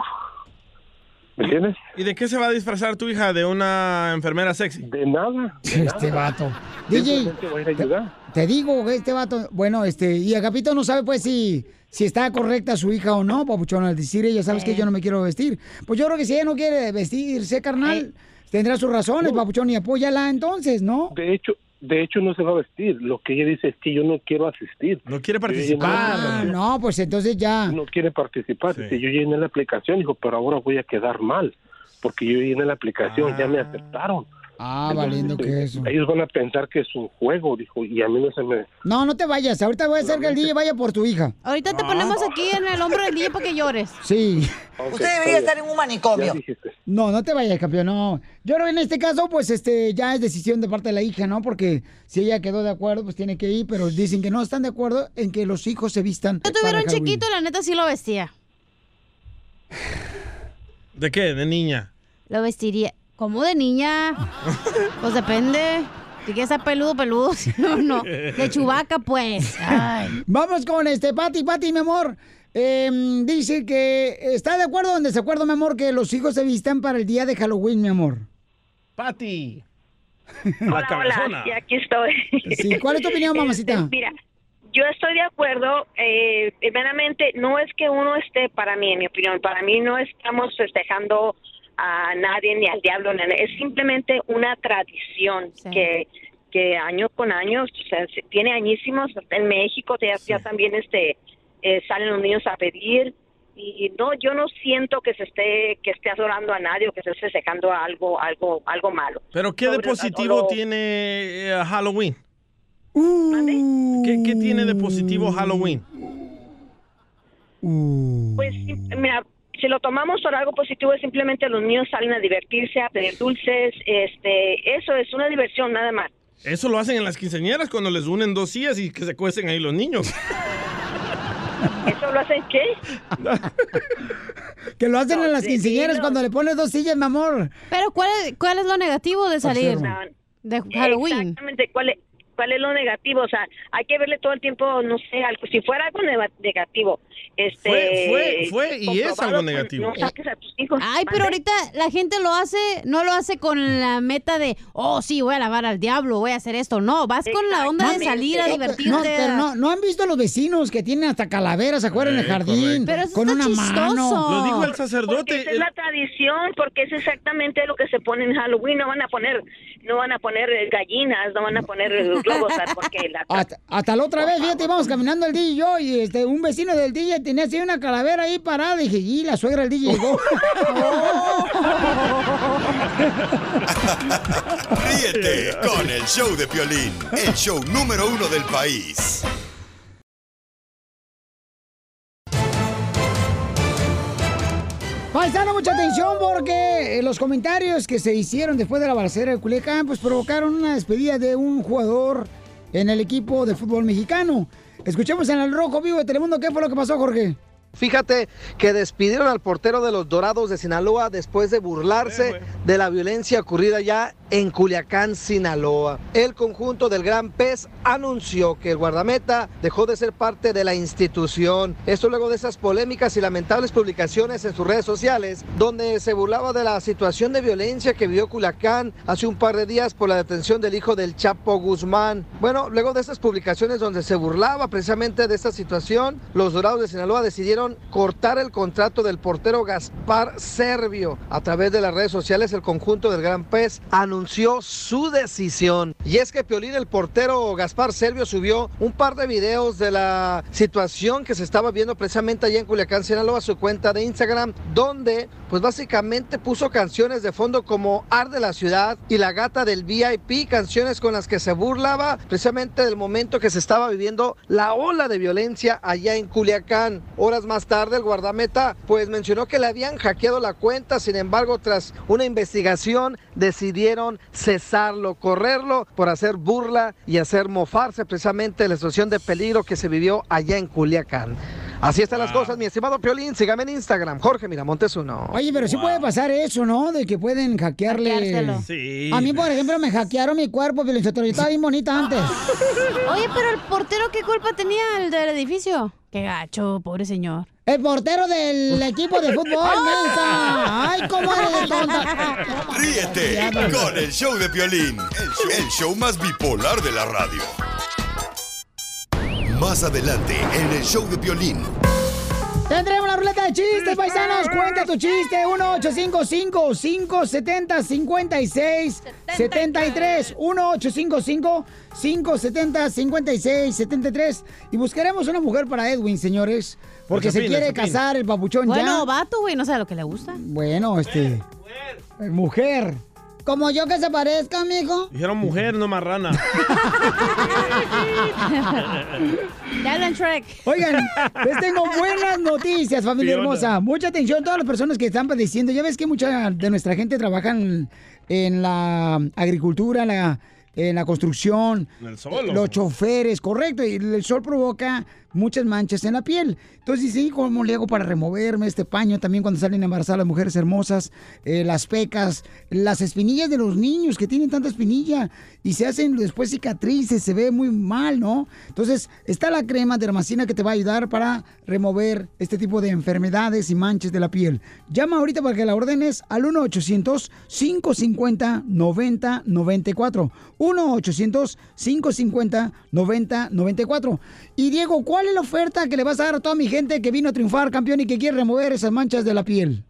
¿Me entiendes? ¿Y de qué se va a disfrazar tu hija? ¿De una enfermera sexy? De nada. Este vato. DJ, te, te digo, este vato, bueno, este, y Agapito no sabe pues si, si está correcta su hija o no, papuchón, al decir ella, sabes que yo no me quiero vestir. Pues yo creo que si ella no quiere vestirse, carnal, tendrá sus razones, papuchón, y apóyala entonces, ¿no? De hecho, de hecho no se va a vestir. Lo que ella dice es que yo no quiero asistir. No quiere Ah, no, pues entonces ya. No quiere participar. Dice, yo llené la aplicación, dijo, pero ahora voy a quedar mal. Porque yo llené la aplicación, ya me aceptaron. Ah, valiendo que eso. Ellos van a pensar que es un juego, dijo, y a mí no se me... No, no te vayas, ahorita voy a hacer que el DJ vaya por tu hija. Ahorita te ponemos aquí en el hombro del día para que llores. Sí. Usted debería estar en un manicomio. No, no te vayas, campeón, no. Yo creo que en este caso, pues, este, ya es decisión de parte de la hija, ¿no? Porque si ella quedó de acuerdo, pues tiene que ir, pero dicen que no están de acuerdo en que los hijos se vistan. Yo tuviera un chiquito, la neta sí lo vestía. ¿De qué? ¿De niña? Lo vestiría. ¿Cómo de niña? Pues depende. Si quieres estar peludo, peludo. Si no, no. De chubaca, pues. Ay. Vamos con este, Pati, Pati, mi amor. Eh, dice que está de acuerdo o en desacuerdo, mi amor, que los hijos se vistan para el día de Halloween, mi amor. Pati. Hola, hola, y aquí estoy. Sí, ¿cuál es tu opinión, mamacita? Este, mira, yo estoy de acuerdo, eh, primeramente, no es que uno esté, para mí, en mi opinión, para mí no estamos festejando a nadie ni al diablo, ni a nadie, es simplemente una tradición que que año con año, o sea, se- tiene añísimos, en México ya, ya también este eh, salen los niños a pedir y no yo no siento que se esté que esté adorando a nadie o que se esté festejando algo algo algo malo. ¿Pero qué de positivo tiene eh, Halloween? ¿Qué, qué tiene de positivo Halloween? Pues mira, si lo tomamos por algo positivo es simplemente los niños salen a divertirse, a pedir dulces, este, eso es una diversión nada más. Eso lo hacen en las quinceañeras cuando les unen dos sillas y que se cuecen ahí los niños. ¿Eso lo hacen qué? Que lo hacen en las sí, quinceañeras no. cuando le pones dos sillas, mi amor. Pero ¿cuál es, cuál es lo negativo de salir de Halloween? Exactamente, ¿cuál es, cuál es lo negativo? O sea, hay que verle todo el tiempo, no sé, algo, si fuera algo negativo. Este, Fue- fue- fue y es algo negativo. No saques a tus hijos. Ay, pero ahorita la gente lo hace, no lo hace con la meta de, oh, sí, voy a lavar al diablo, voy a hacer esto. No, vas con la onda de salir a No, divertirte. No, pero no, no han visto a los vecinos que tienen hasta calaveras afuera en el Eh, jardín. Pero eso con está una chistoso. mano. Lo dijo el Porque sacerdote. esa es la tradición, porque es exactamente lo que se pone en Halloween. No van a poner, no van a poner eh, gallinas, no van a poner eh, globos, porque la Hasta, hasta la otra vez, fíjate, íbamos caminando el DJ y yo, y este, un vecino del DJ tenía así una calavera ahí parada. Y dije, y la suegra del DJ llegó. Ríete con el show de Piolín, el show número uno del país. Paisano, mucha atención porque eh, los comentarios que se hicieron después de la balacera de Culiacán, pues provocaron una despedida de un jugador en el equipo de fútbol mexicano. Escuchemos en el Rojo Vivo de Telemundo qué fue lo que pasó, Jorge. Fíjate que despidieron al portero de los Dorados de Sinaloa después de burlarse de la violencia ocurrida ya en Culiacán, Sinaloa. El conjunto del Gran Pez anunció que el guardameta dejó de ser parte de la institución. Esto luego de esas polémicas y lamentables publicaciones en sus redes sociales, donde se burlaba de la situación de violencia que vivió Culiacán hace un par de días por la detención del hijo del Chapo Guzmán. Bueno, luego de esas publicaciones donde se burlaba precisamente de esta situación, los Dorados de Sinaloa decidieron cortar el contrato del portero Gaspar Servio. A través de las redes sociales, el conjunto del Gran Pez anunció su decisión. Y es que Piolín, el portero Gaspar Servio, subió un par de videos de la situación que se estaba viendo precisamente allá en Culiacán, Sinaloa, su cuenta de Instagram, donde pues básicamente puso canciones de fondo como Arde la ciudad y La gata del VIP, canciones con las que se burlaba precisamente del momento que se estaba viviendo la ola de violencia allá en Culiacán. Horas más tarde el guardameta pues mencionó que le habían hackeado la cuenta, sin embargo tras una investigación decidieron cesarlo, correrlo por hacer burla y hacer mofarse precisamente de la situación de peligro que se vivió allá en Culiacán. Así están las cosas, mi estimado Piolín. Sígame en Instagram, Jorge Miramontes uno. Oye, pero sí puede pasar eso, ¿no? De que pueden hackearle. Sí. A mí, por ejemplo, me hackearon mi cuerpo, Piolín. Yo estaba bien bonita antes. Oye, pero el portero, ¿qué culpa tenía el del edificio? Qué gacho, pobre señor. El portero del equipo de fútbol, mensa. Ay, cómo eres de tonta. Ríete con el show de Piolín, el show, el show más bipolar de la radio. Más adelante en el show de Piolín. Tendremos la ruleta de chistes, paisanos. Cuenta tu chiste. 1-855-570-5673. 1-855-570-5673. Y buscaremos una mujer para Edwin, señores. Porque se quiere casar el papuchón ya. Bueno, vato, güey, no sé lo que le gusta. Bueno, este. Mujer. Como yo que se parezca, amigo. Dijeron mujer, no marrana. Ya hablan Shrek. Oigan, les tengo buenas noticias, familia hermosa. Mucha atención a todas las personas que están padeciendo. Ya ves que mucha de nuestra gente trabaja en, en la agricultura, en la, en la construcción. En el sol, ¿o? Los choferes, correcto. Y el sol provoca muchas manchas en la piel. Entonces, sí, ¿cómo le hago para removerme este paño? También cuando salen embarazadas las mujeres hermosas, eh, las pecas, las espinillas de los niños que tienen tanta espinilla y se hacen después cicatrices, se ve muy mal, ¿no? Entonces, está la crema dermacina que te va a ayudar para remover este tipo de enfermedades y manchas de la piel. Llama ahorita para que la ordenes al 1-800-550-9094. 1-800-550-9094. Y Diego, ¿cuál es la oferta que le vas a dar a toda mi gente que vino a triunfar, campeón, y que quiere remover esas manchas de la piel?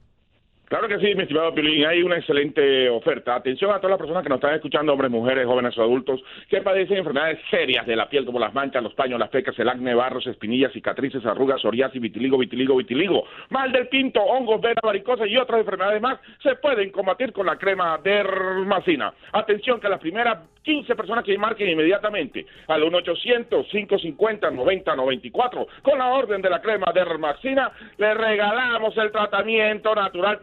Claro que sí, mi estimado Piolín. Hay una excelente oferta. Atención a todas las personas que nos están escuchando, hombres, mujeres, jóvenes o adultos, que padecen enfermedades serias de la piel, como las manchas, los paños, las pecas, el acné, barros, espinillas, cicatrices, arrugas, psoriasis, vitiligo, vitiligo, vitiligo, mal del pinto, hongos, vena, varicosa y otras enfermedades más, se pueden combatir con la crema dermacina. Atención que las primeras 15 personas que marquen inmediatamente al 1-800-550-9094 con la orden de la crema dermaxina, le regalamos el tratamiento natural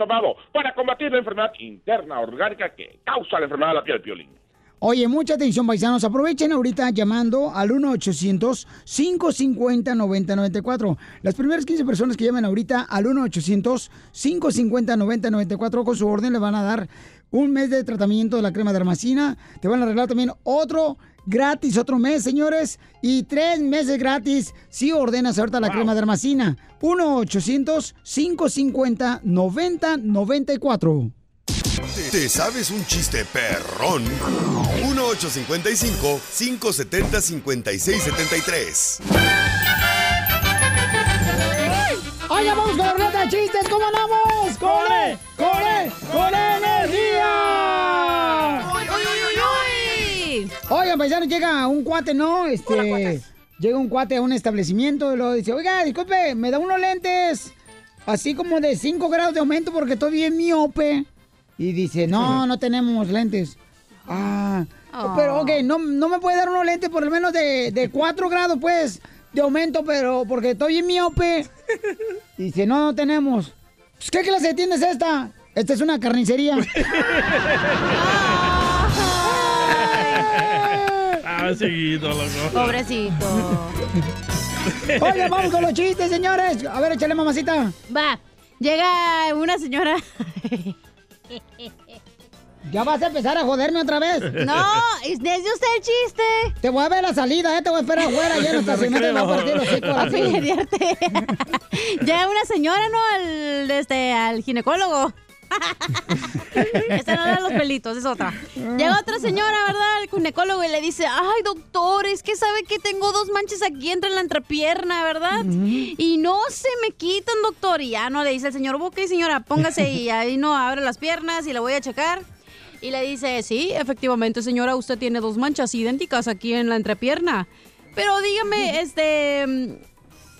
para combatir la enfermedad interna orgánica que causa la enfermedad de la piel, Piolín. Oye, mucha atención, paisanos. Aprovechen ahorita llamando al 1-800-550-9094. Las primeras 15 personas que llamen ahorita al 1-800-550-9094 con su orden le van a dar un mes de tratamiento de la crema de armacina. Te van a arreglar también otro gratis, otro mes, señores. Y tres meses gratis si ordenas ahorita la crema de armacina. 1-800-550-9094. ¿Te sabes un chiste perrón? 1-855-570-5673. ¡Oye, vamos con la ruleta de chistes! ¿Cómo andamos? ¡Corre! ¡Corre! ¡Corre energía! Oigan, paisano, llega un cuate, ¿no? Este. Llega un cuate a un establecimiento y lo dice, oiga, disculpe, me da unos lentes así como de 5 grados de aumento porque estoy bien miope. Y dice, no, no tenemos lentes. Ah, pero ok, no, no me puede dar unos lentes por lo menos de, de 4 grados, pues, de aumento, pero porque estoy bien miope. Dice, no, no tenemos. Pues, ¿Qué clase de tienda es esta? Esta es una carnicería. Ah, seguido, loco. Pobrecito. Oye, vamos con los chistes, señores. A ver, échale, mamacita. Va. Llega una señora. Ya vas a empezar a joderme otra vez. No, es de usted el chiste. Te voy a ver la salida, ¿eh? Te voy a esperar afuera. Ya no estacionamiento me va a partir los hocico A. Llega una señora, ¿no? Al, este, al ginecólogo. Esta no da los pelitos, es otra. Llega otra señora, ¿verdad? Al ginecólogo y le dice, ay, doctor, es que sabe que tengo dos manchas aquí entre la entrepierna, ¿verdad? Y no se me quitan, doctor. Y ya no le dice el señor, ok, señora, póngase y ahí no abre las piernas y la voy a checar. Y le dice, sí, efectivamente, señora, usted tiene dos manchas idénticas aquí en la entrepierna. Pero dígame, este...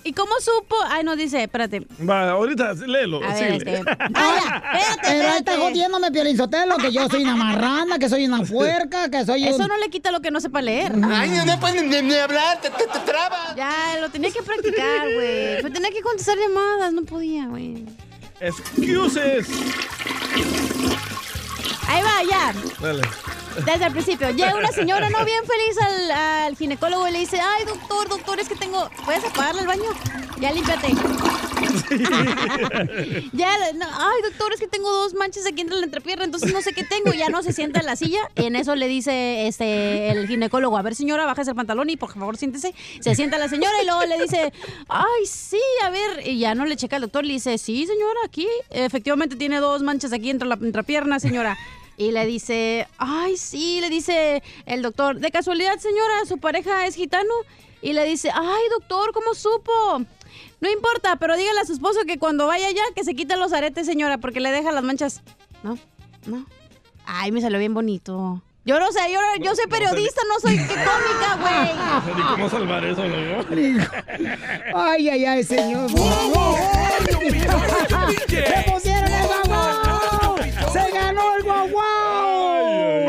¿Y cómo supo? Ay, no, dice, espérate. Va, ahorita léelo. A ver, este... Ah, ya, espérate, Pero ahí está espérate. jodiéndome, Piolizotelo, que yo soy una marrana, que soy una puerca, que soy Eso un... no le quita lo que no sepa leer. Ay, no puedes ni, hablar, te, te, trabas. Ya, lo tenía que practicar, güey. Pero tenía que contestar llamadas, no podía, güey. Excuses. Ahí va, ya. Dale. Desde el principio. Llega una señora, no bien feliz al, al ginecólogo y le dice, ay, doctor, doctor, es que tengo... ¿Puedes apagarle el baño? Ya límpiate. ya, ay, doctor, es que tengo dos manchas aquí entre la entrepierna, entonces no sé qué tengo. Ya no se sienta en la silla. Y en eso le dice este el ginecólogo, a ver, señora, bájese el pantalón y por favor siéntese. Se sienta la señora y luego le dice, ay, sí, a ver. Y ya no le checa el doctor, le dice, sí, señora, aquí efectivamente tiene dos manchas aquí entre la entrepierna, señora. Y le dice, ay, sí, le dice el doctor, de casualidad, señora, su pareja es gitano. Y le dice, ay, doctor, ¿cómo supo? No importa, pero dígale a su esposo que cuando vaya allá, que se quite los aretes, señora, porque le deja las manchas. No, no. Ay, me salió bien bonito. Yo no sé, yo, yo soy periodista, no soy cómica, güey. No sé ni cómo salvar eso, loco. Ay, ay, ay, señor. ¡Se pusieron el ¡Se ganó el guau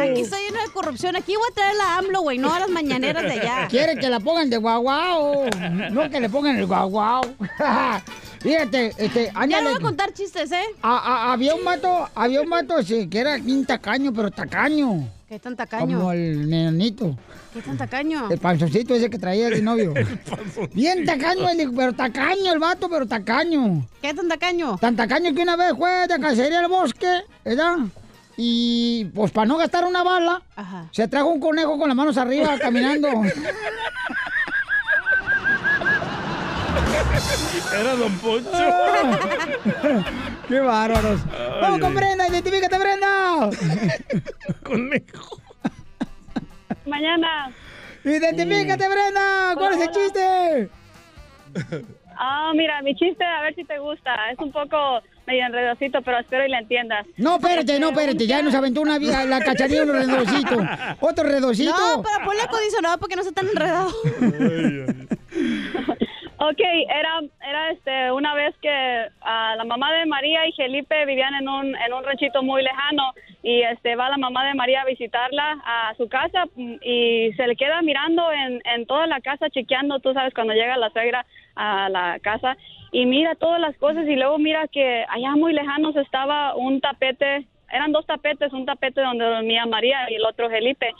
Aquí estoy lleno de corrupción. Aquí voy a traer la AMLO, güey, no a las mañaneras de allá. Quiere que la pongan de guau guau. No que le pongan el guau guau. Fíjate, este, Ya ándale. no voy a contar chistes, ¿eh? A- a- había un vato, había un vato sí, que era bien tacaño, pero tacaño. ¿Qué tan tacaño? Como el nenito. ¿Qué tan tacaño? El panzoncito ese que traía el novio. Bien tacaño, el, pero tacaño el vato, pero tacaño. ¿Qué tan tacaño? Tan tacaño que una vez fue de cacería al bosque, ¿verdad? Y pues para no gastar una bala, Ajá. se trajo un conejo con las manos arriba caminando. Era Don Poncho. ¡Qué bárbaros! ¡Vamos con ay. Brenda! ¡Identifícate, Brenda! Conejo. Mañana. ¡Identifícate, Brenda! ¿Cuál es el chiste? Ah, mira, mi chiste, a ver si te gusta. Es un poco medio enredosito, pero espero y la entiendas. No, espérate, no, espérate. Ya nos aventó una vieja, la cacharilla un redondito. Otro redondito. No, pero ponle acondicionado porque no sea tan enredado. Ok, era, era este, una vez que ah, la mamá de María y Felipe vivían en un, en un ranchito muy lejano y este va la mamá de María a visitarla a su casa y se le queda mirando en, en toda la casa chequeando, tú sabes, cuando llega la suegra a la casa y mira todas las cosas y luego mira que allá muy lejanos estaba un tapete, eran dos tapetes, un tapete donde dormía María y el otro Felipe.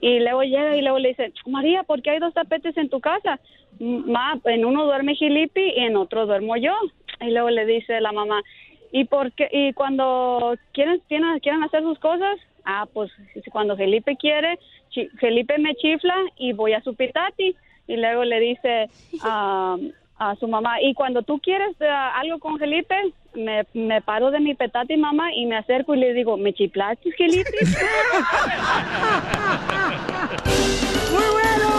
Y luego llega y luego le dice, María, ¿por qué hay dos tapetes en tu casa? Ma, en uno duerme Gilipi y en otro duermo yo. Y luego le dice la mamá, ¿y por qué? Y cuando quieren, tienen, quieren hacer sus cosas, ah, pues cuando Felipe quiere, Felipe me chifla y voy a su pitati. Y luego le dice a, a su mamá, y cuando tú quieres eh, algo con Felipe, me, me paro de mi petati, mamá, y me acerco y le digo, ¿me chiflaste, Felipe? ¡Muy bueno!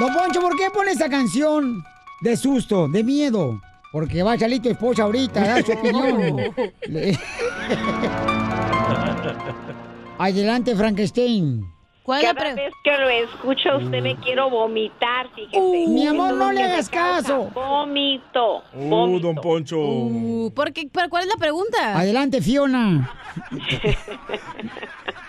Don Poncho, ¿por qué pone esa canción de susto, de miedo? Porque va a salir tu esposa ahorita a dar su opinión. Adelante, Frankenstein. Cada vez que lo escucho, usted me quiero vomitar, fíjese. Uh, mi amor, no le hagas caso. Vómito. Uh, Don Poncho. Uh, ¿por qué? ¿Pero ¿Cuál es la pregunta? Adelante, Fiona.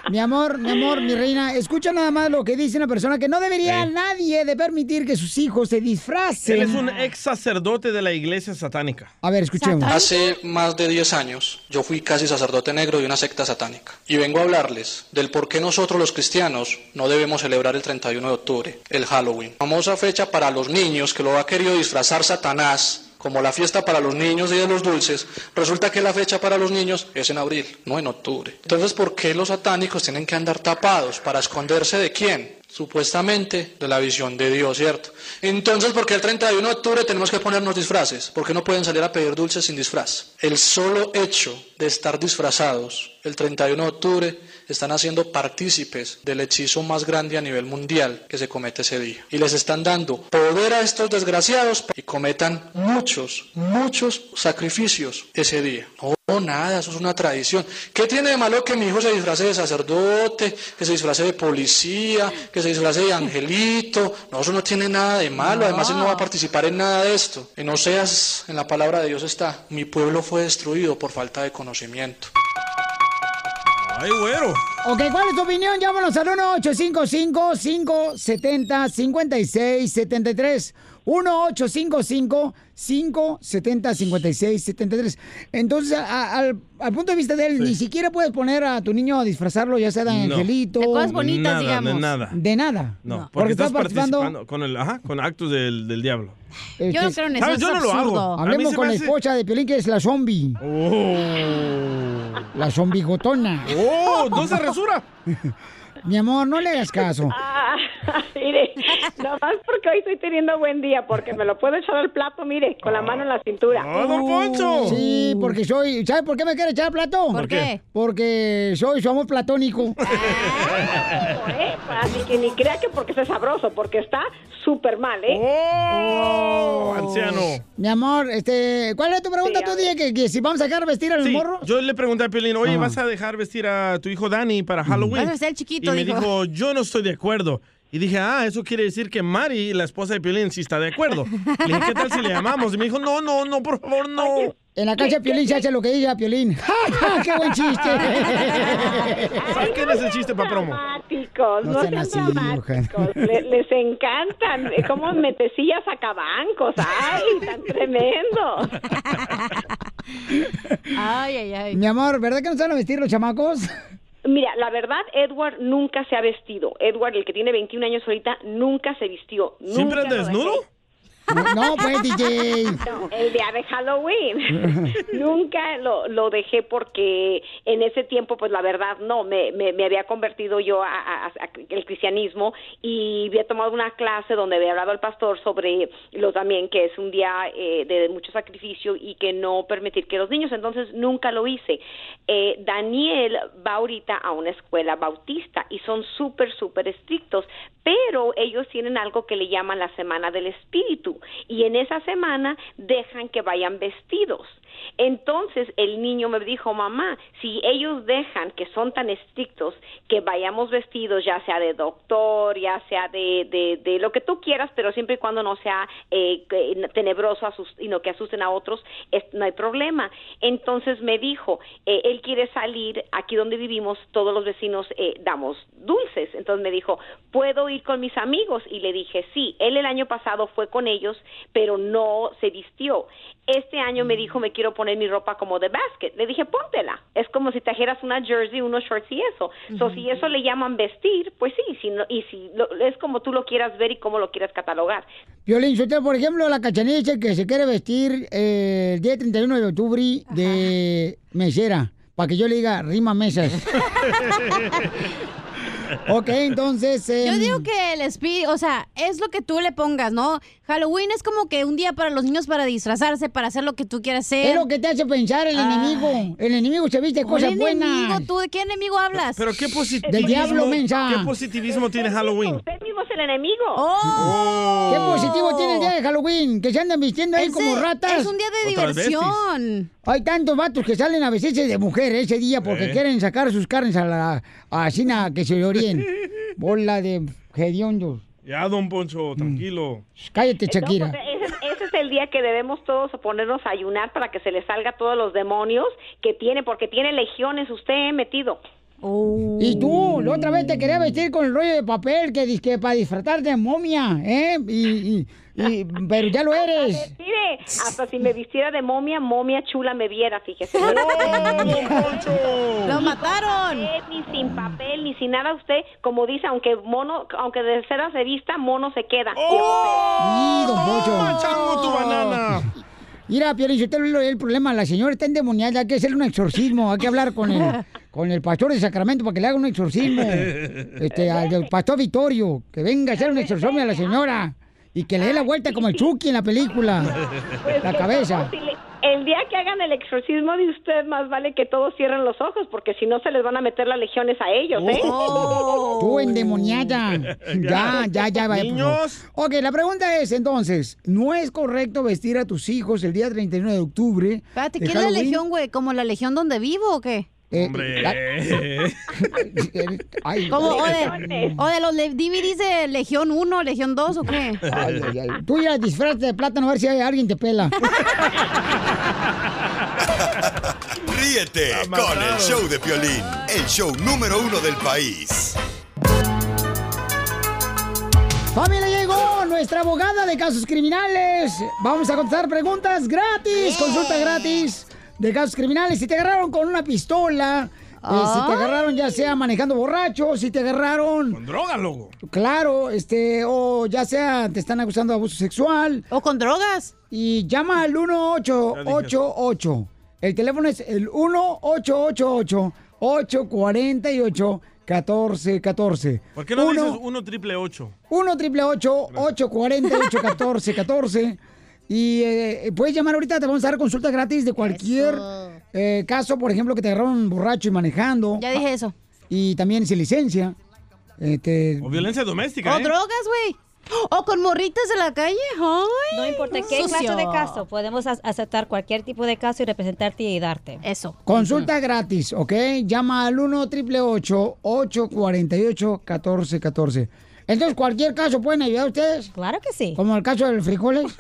Mi amor, mi amor, mi reina, escucha nada más lo que dice una persona que no debería Sí. nadie de permitir que sus hijos se disfracen. Él es un ex sacerdote de la iglesia satánica. A ver, escuchemos. Hace más de 10 años yo fui casi sacerdote negro de una secta satánica y vengo a hablarles del por qué nosotros los cristianos no debemos celebrar el 31 de octubre, el Halloween, famosa fecha para los niños que lo ha querido disfrazar Satanás como la fiesta para los niños y de los dulces, resulta que la fecha para los niños es en abril, no en octubre. Entonces, ¿por qué los satánicos tienen que andar tapados? ¿Para esconderse de quién? Supuestamente de la visión de Dios, ¿cierto? Entonces, ¿por qué el 31 de octubre tenemos que ponernos disfraces? ¿Por qué no pueden salir a pedir dulces sin disfraz? El solo hecho de estar disfrazados el 31 de octubre están haciendo partícipes del hechizo más grande a nivel mundial que se comete ese día. Y les están dando poder a estos desgraciados y cometan muchos, muchos sacrificios ese día. No, nada, eso es una tradición. ¿Qué tiene de malo que mi hijo se disfrace de sacerdote, que se disfrace de policía, que se disfrace de angelito? No, eso no tiene nada de malo. Además, él no va a participar en nada de esto. En Oseas, en la palabra de Dios está, mi pueblo fue destruido por falta de conocimiento. Ay, güero. Ok, ¿cuál es tu opinión? Llámanos al 1-855-570-5673. 1-855-570-5673. Entonces, a- al, al punto de vista de él, ni siquiera puedes poner a tu niño a disfrazarlo, ya sea de No. angelito. De cosas bonitas, Nada, de digamos. nada. De nada. No, porque, Porque estás estás participando- participando con, el, ajá, con actos del, del diablo. Este, Yo no creo en eso, ¿Sabes? es Yo no lo hago. A Hablemos con me la hace- esposa de Piolín, que es la zombie. La zombie gotona. ¡Oh! ¿No se resura? Mi amor, no le hagas caso. Ah, mire, nomás porque hoy estoy teniendo buen día, porque me lo puedo echar al plato, mire, con la mano en la cintura. Sí, porque soy. ¿Sabes por qué me quiere echar al plato? ¿Por qué? Porque soy su amor platónico. ¿eh? Así que ni crea que porque sea sabroso, porque está súper mal, ¿eh? ¡Oh! Anciano. Mi amor, este, ¿cuál es tu pregunta tú, dije que, que si vamos a dejar vestir al Sí, morro? yo le pregunté a Pelín, oye, Ajá. ¿vas a dejar vestir a tu hijo Dani para Halloween? Vas a al chiquito, Y me dijo. dijo, yo no estoy de acuerdo. Y dije, ah, eso quiere decir que Mari, la esposa de Piolín, sí está de acuerdo. Le dije, ¿qué tal si le llamamos? Y me dijo, no, no, no, por favor, no. En la de Piolín se hace lo que diga Piolín. ¡Qué buen chiste! Saquen ese chiste para promo. Dramáticos, No no, sean así, dramáticos. Le- les encantan. eh, Como metecillas sacabancos. ¡Ay, tan tremendo! Ay, ay, ay. Mi amor, ¿verdad que no saben vestir los chamacos? Mira, la verdad, Edward nunca se ha vestido. Edward, el que tiene 21 años ahorita, nunca se vistió. ¿Siempre nunca desnudo? No, pues, DJ. No, el día de Halloween. Nunca lo, lo dejé porque en ese tiempo, pues la verdad, no, me, me, me había convertido yo a, a- a- el cristianismo y había tomado una clase donde había hablado el pastor sobre lo también que es un día eh, de mucho sacrificio y que no permitir que los niños, entonces nunca lo hice. Eh, Daniel va ahorita a una escuela bautista y son súper, súper estrictos, pero ellos tienen algo que le llaman la Semana del Espíritu y en esa semana dejan que vayan vestidos. Entonces el niño me dijo, mamá, si ellos dejan que son tan estrictos que vayamos vestidos, ya sea de doctor, ya sea de, de, de lo que tú quieras, pero siempre y cuando no sea eh, tenebroso y no que asusten a otros, es- no hay problema. Entonces me dijo, eh, él quiere salir, aquí donde vivimos, todos los vecinos eh, damos dulces. Entonces me dijo, ¿puedo ir con mis amigos? Y le dije, sí, él el año pasado fue con ellos, pero no se vistió. Este año me dijo, me quiero poner mi ropa como de basket. Le dije, póntela. Es como si trajeras una jersey, unos shorts y eso. So, si eso le llaman vestir, pues sí, si no- y si lo- es como tú lo quieras ver y como lo quieras catalogar. Violín, usted, por ejemplo, la cachanilla dice que se quiere vestir eh, el día 31 de octubre de mesera, para que yo le diga rima mesas. ok, entonces... Yo em, digo que el espíritu, o sea, es lo que tú le pongas, ¿no? Halloween es como que un día para los niños para disfrazarse, para hacer lo que tú quieras hacer. Es lo que te hace pensar el enemigo. El enemigo se viste ¿Cuál cosas enemigo? buenas. ¿Tú de qué enemigo hablas? Pero qué positivismo. Del diablo, mensa. ¿Qué positivismo tiene Halloween? Usted mismo es el enemigo. ¡Oh! ¿Qué positivo tiene el día de Halloween? Que se andan vistiendo ahí Ese como ratas. es un día de diversión. Hay tantos vatos que salen a veces de mujer ese día porque Eh. quieren sacar sus carnes a la a China que se le Bola de hediondos. Ya, don Poncho, tranquilo. Cállate, No, Shakira. pues, ese, ese es el día que debemos todos ponernos a ayunar para que se le salga todos los demonios que tiene, porque tiene legiones usted metido. Y tú, la otra vez te quería vestir con el rollo de papel que que para disfrutar de momia, ¿eh? Y, y- y- pero ya lo eres. Mire, hasta si me vistiera de momia, momia chula me viera, fíjese. ¡Lo mataron! Ni sin papel, ni sin nada usted, como dice, aunque mono, aunque de cera se vista, mono se queda. ¡Y, don Pocho! chango, tu banana! Mira, Piolín, si usted el problema, la señora está endemoniada, hay que hacerle un exorcismo, hay que hablar con el, con el pastor de Sacramento para que le haga un exorcismo. Este, al pastor Vittorio, que venga a hacer un exorcismo a la señora. Y que le dé la vuelta como el Chucky en la película. Pues La que cabeza. le- el día que hagan el exorcismo de usted, más vale que todos cierren los ojos, porque si no se les van a meter las legiones a ellos, ¿eh? Tú endemoniada. Ya, ya, ya, vaya. Niños. Ok, la pregunta es entonces, ¿no es correcto vestir a tus hijos el día 31 de octubre? Espérate, ¿qué es la legión, güey? ¿Como la legión donde vivo o qué? Eh, Hombre. Ay, ¿Como, o, de, o de los DVDs de Legión 1, Legión 2 o qué? Ay, ay, ay. Tú ya disfrazate de plátano a ver si hay- alguien te pela. Ríete con el show de Piolín, el show número uno del país. Familia, llegó nuestra abogada de casos criminales. Vamos a contestar preguntas gratis, consulta gratis de casos criminales. Si te agarraron con una pistola, eh, si te agarraron ya sea manejando borracho, si te agarraron... Con droga, loco. Claro, este, o ya sea te están acusando de abuso sexual. O con drogas. Y llama al 1888. El teléfono es el 1888 848 1414. ¿Por qué no Uno- dices 1 triple 8? 1 triple 848 14 14 Y eh, puedes llamar ahorita, te vamos a dar consulta gratis de cualquier eh, caso, por ejemplo, que te agarraron borracho y manejando. Ya dije eso. Y también sin licencia. Este, O violencia doméstica, O ¿eh? drogas, güey. O con morritas de la calle. Ay, No importa qué sucio. clase de caso, podemos aceptar cualquier tipo de caso y representarte y darte. Eso. Consulta gratis, ¿ok? Llama al 1 888 848 1414 Entonces, cualquier caso pueden ayudar a ustedes. Claro que sí. Como el caso del frijoles.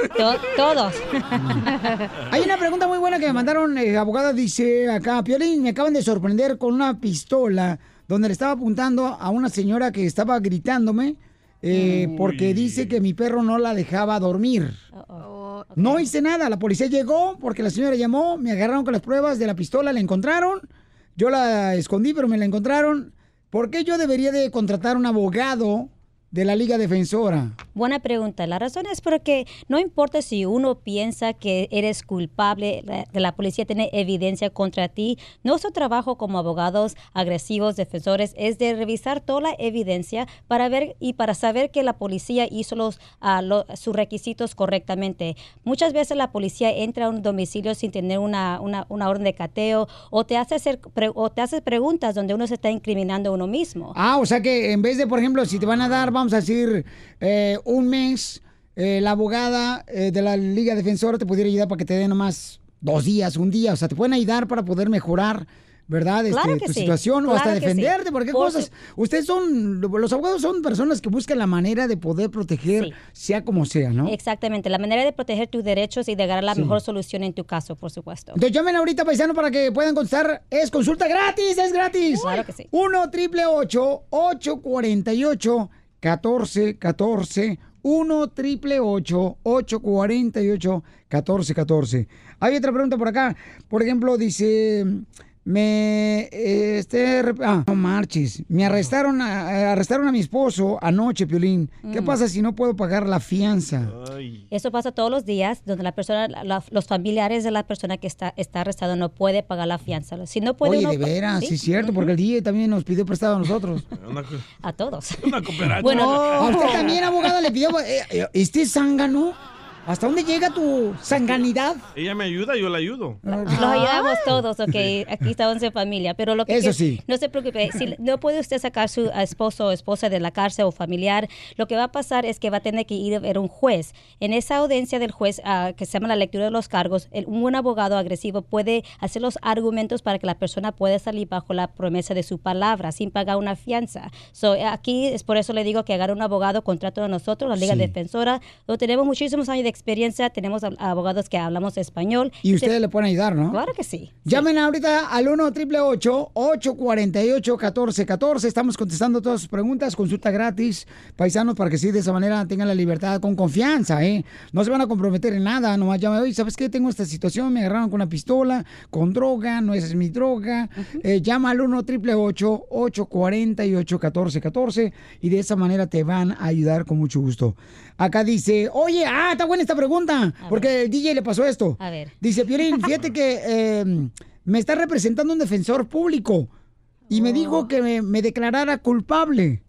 todos. Hay una pregunta muy buena que me mandaron, eh, abogada, dice acá, Piolín, me acaban de sorprender con una pistola donde le estaba apuntando a una señora que estaba gritándome eh, porque dice que mi perro no la dejaba dormir. No hice nada, la policía llegó porque la señora llamó, me agarraron con las pruebas de la pistola, la encontraron, yo la escondí, pero me la encontraron. ¿Por qué yo debería de contratar un abogado de la Liga Defensora? Buena pregunta. La razón es porque no importa si uno piensa que eres culpable, la- que la policía tiene evidencia contra ti, nuestro trabajo como abogados agresivos, defensores, es de revisar toda la evidencia para ver y para saber que la policía hizo los, ah, lo- sus requisitos correctamente. Muchas veces la policía entra a un domicilio sin tener una, una, una orden de cateo o te, hace hacer pre- o te hace preguntas donde uno se está incriminando a uno mismo. Ah, o sea que en vez de, por ejemplo, si te van a dar, vamos a decir, eh, un mes, eh, la abogada eh, de la Liga Defensora te pudiera ayudar para que te den nomás dos días, un día. O sea, te pueden ayudar para poder mejorar, ¿verdad? Claro Este, que tu sí, situación o hasta claro que sí. defenderte. Porque Por cosas. Ustedes son, los abogados son personas que buscan la manera de poder proteger, Sí. sea como sea, ¿no? Exactamente, la manera de proteger tus derechos y de agarrar la mejor solución en tu caso, por supuesto. Entonces llamen ahorita, paisano, para que puedan contestar. Es consulta gratis, es gratis. Claro que sí. 1 triple 848 1414 1 triple 848 1414 Hay otra pregunta por acá. Por ejemplo, dice... Me, este, ah, no marches. Me arrestaron, a, arrestaron a mi esposo anoche, Piolín. ¿Qué Mm. pasa si no puedo pagar la fianza? Eso pasa todos los días, donde la persona, la- los familiares de la persona que está, está arrestada no puede pagar la fianza. Si no puede Oye, uno de veras, sí, es cierto, porque el DJ también nos pidió prestado a nosotros. A todos. Una cooperativa. Bueno, a usted también, abogada, le pidió. eh, ¿Este zángano? ¿Hasta dónde llega tu zanganidad? Ella me ayuda, yo la ayudo. Los ayudamos todos, ok. Aquí estamos en familia. Pero lo que Eso que- sí. no se preocupe. Si no puede usted sacar su esposo o esposa de la cárcel o familiar, lo que va a pasar es que va a tener que ir a ver un juez. En esa audiencia del juez, ah, que se llama la lectura de los cargos, el- un buen abogado agresivo puede hacer los argumentos para que la persona pueda salir bajo la promesa de su palabra sin pagar una fianza. So, aquí es por eso le digo que agarre un abogado, contrato de nosotros, la Liga Sí. Defensora. Lo tenemos muchísimos años de de experiencia, tenemos ab- abogados que hablamos español. Y ustedes le pueden ayudar, ¿no? Claro que sí. Llamen ahorita al 1 888 848 1414 Estamos contestando todas sus preguntas. Consulta gratis, paisanos, para que sí, de esa manera tengan la libertad con confianza, ¿eh? No se van a comprometer en nada. Nomás llame, oye, ¿sabes qué? Tengo esta situación, me agarraron con una pistola, con droga, no esa es mi droga. Eh, llama al 1 888 848 1414 y de esa manera te van a ayudar con mucho gusto. Acá dice, oye, ah, está buena esta pregunta, porque el DJ le pasó esto. A ver. Dice, Piolín, fíjate que eh, me está representando un defensor público y me dijo que me, me declarara culpable.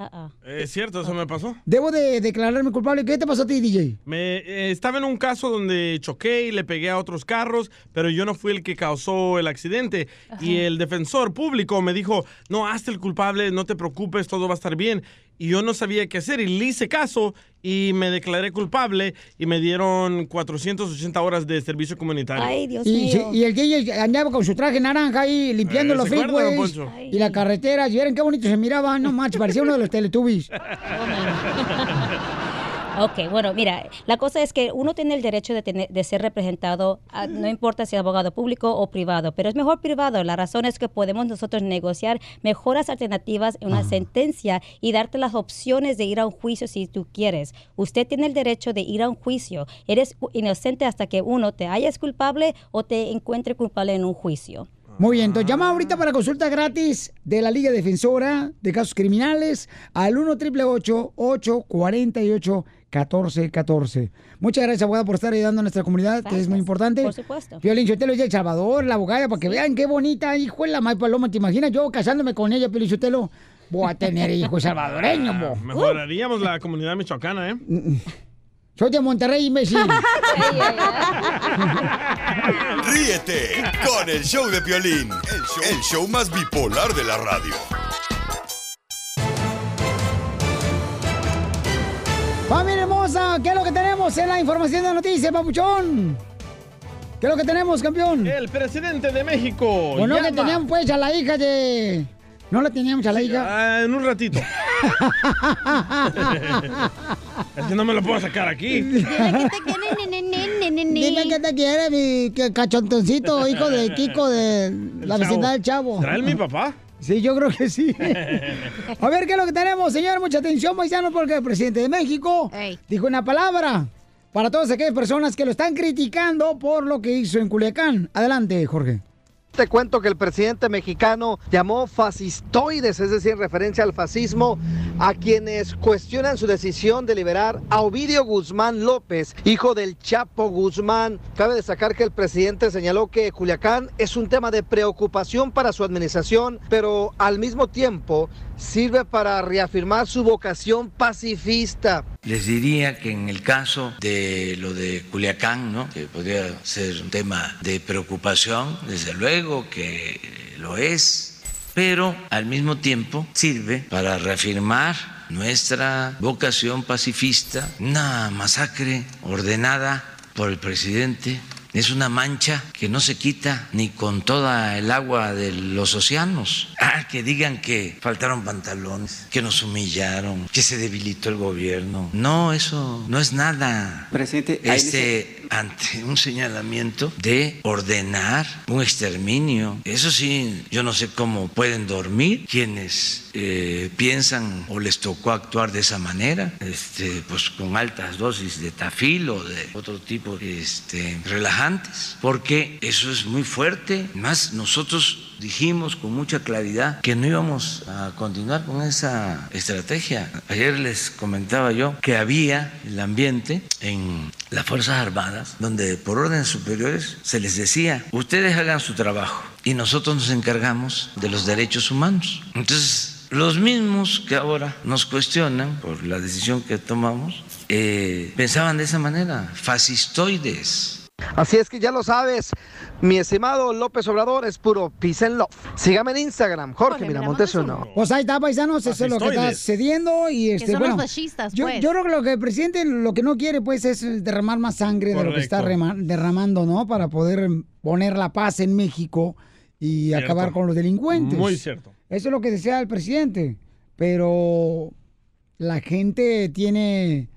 Ah, Es cierto, eso me pasó. Debo de declararme culpable. ¿Qué te pasó a ti, DJ? Me, eh, estaba en un caso donde choqué y le pegué a otros carros, pero yo no fui el que causó el accidente. Y el defensor público me dijo, no, hazte el culpable, no te preocupes, todo va a estar bien. Y yo no sabía qué hacer y le hice caso y me declaré culpable y me dieron 480 horas de servicio comunitario. y, sí, y el DJ andaba con su traje naranja ahí limpiando Eh, los ¿se acuerda, don freeways y la carretera. Y vieron qué bonito se miraba. No manches, parecía uno de los Teletubbies. Ok, bueno, mira, la cosa es que uno tiene el derecho de, tener, de ser representado, ah, no importa si es abogado público o privado, pero es mejor privado. La razón es que podemos nosotros negociar mejoras alternativas en una sentencia y darte las opciones de ir a un juicio si tú quieres. Usted tiene el derecho de ir a un juicio. Eres inocente hasta que uno te hayas culpable o te encuentre culpable en un juicio. Muy bien, entonces llama ahorita para consulta gratis de la Liga Defensora de Casos Criminales al 1 888 848 1414 Muchas gracias, abogada, por estar ayudando a nuestra comunidad, que es muy importante. Por supuesto. Piolín Sotelo es de El Salvador, la abogada, para que vean qué bonita, hijo de la May Paloma. ¿Te imaginas yo casándome con ella, Piolín Sotelo? Voy a tener hijos salvadoreños, bo. Mejoraríamos la comunidad michoacana, ¿eh? Soy de Monterrey, imbécil. Ríete con el show de Piolín, el show, el show más bipolar de la radio. Familia hermosa, ¿qué es lo que tenemos en la información de noticias, papuchón? ¿Qué es lo que tenemos, campeón? El presidente de México. Bueno, que llama- teníamos pues a la hija de... ¿No la teníamos a la hija? Ah, en un ratito. es que no me lo puedo sacar aquí. Dime qué te quiere, mi que- cachontoncito, hijo de Kiko de la El vecindad del Chavo. ¿Será él mi papá? Sí, yo creo que sí. A ver, ¿qué es lo que tenemos, señor? Mucha atención, paisanos, porque el presidente de México dijo una palabra para todas aquellas personas que lo están criticando por lo que hizo en Culiacán. Adelante, Jorge. Te cuento que el presidente mexicano llamó fascistoides, es decir, en referencia al fascismo, a quienes cuestionan su decisión de liberar a Ovidio Guzmán López, hijo del Chapo Guzmán. Cabe destacar que el presidente señaló que Culiacán es un tema de preocupación para su administración, pero al mismo tiempo sirve para reafirmar su vocación pacifista. Les diría que en el caso de lo de Culiacán, ¿no? que podría ser un tema de preocupación, desde luego que lo es, pero al mismo tiempo sirve para reafirmar nuestra vocación pacifista. Una masacre ordenada por el presidente es una mancha que no se quita ni con toda el agua de los océanos. Ah, que digan que faltaron pantalones, que nos humillaron, que se debilitó el gobierno. No, eso no es nada. Presidente, este ante un señalamiento de ordenar un exterminio. Eso sí, yo no sé cómo pueden dormir quienes eh, piensan o les tocó actuar de esa manera, este, pues con altas dosis de tafil o de otro tipo de este, relajantes, porque eso es muy fuerte. Más nosotros dijimos con mucha claridad que no íbamos a continuar con esa estrategia. Ayer les comentaba yo que había el ambiente en las Fuerzas Armadas donde por órdenes superiores se les decía, ustedes hagan su trabajo y nosotros nos encargamos de los derechos humanos. Entonces, los mismos que ahora nos cuestionan por la decisión que tomamos, eh, pensaban de esa manera, fascistoides. Así es que ya lo sabes, mi estimado López Obrador es puro peace and love. Sígame en Instagram, Jorge Miramontes uno. Pues ahí está, paisanos, eso es lo que está sucediendo y este, son bueno, los fascistas, yo, pues. yo creo que lo que el presidente lo que no quiere, pues, es derramar más sangre de lo que está derramando, ¿no? Para poder poner la paz en México y Cierto. acabar con los delincuentes. Muy cierto. Eso es lo que desea el presidente, pero la gente tiene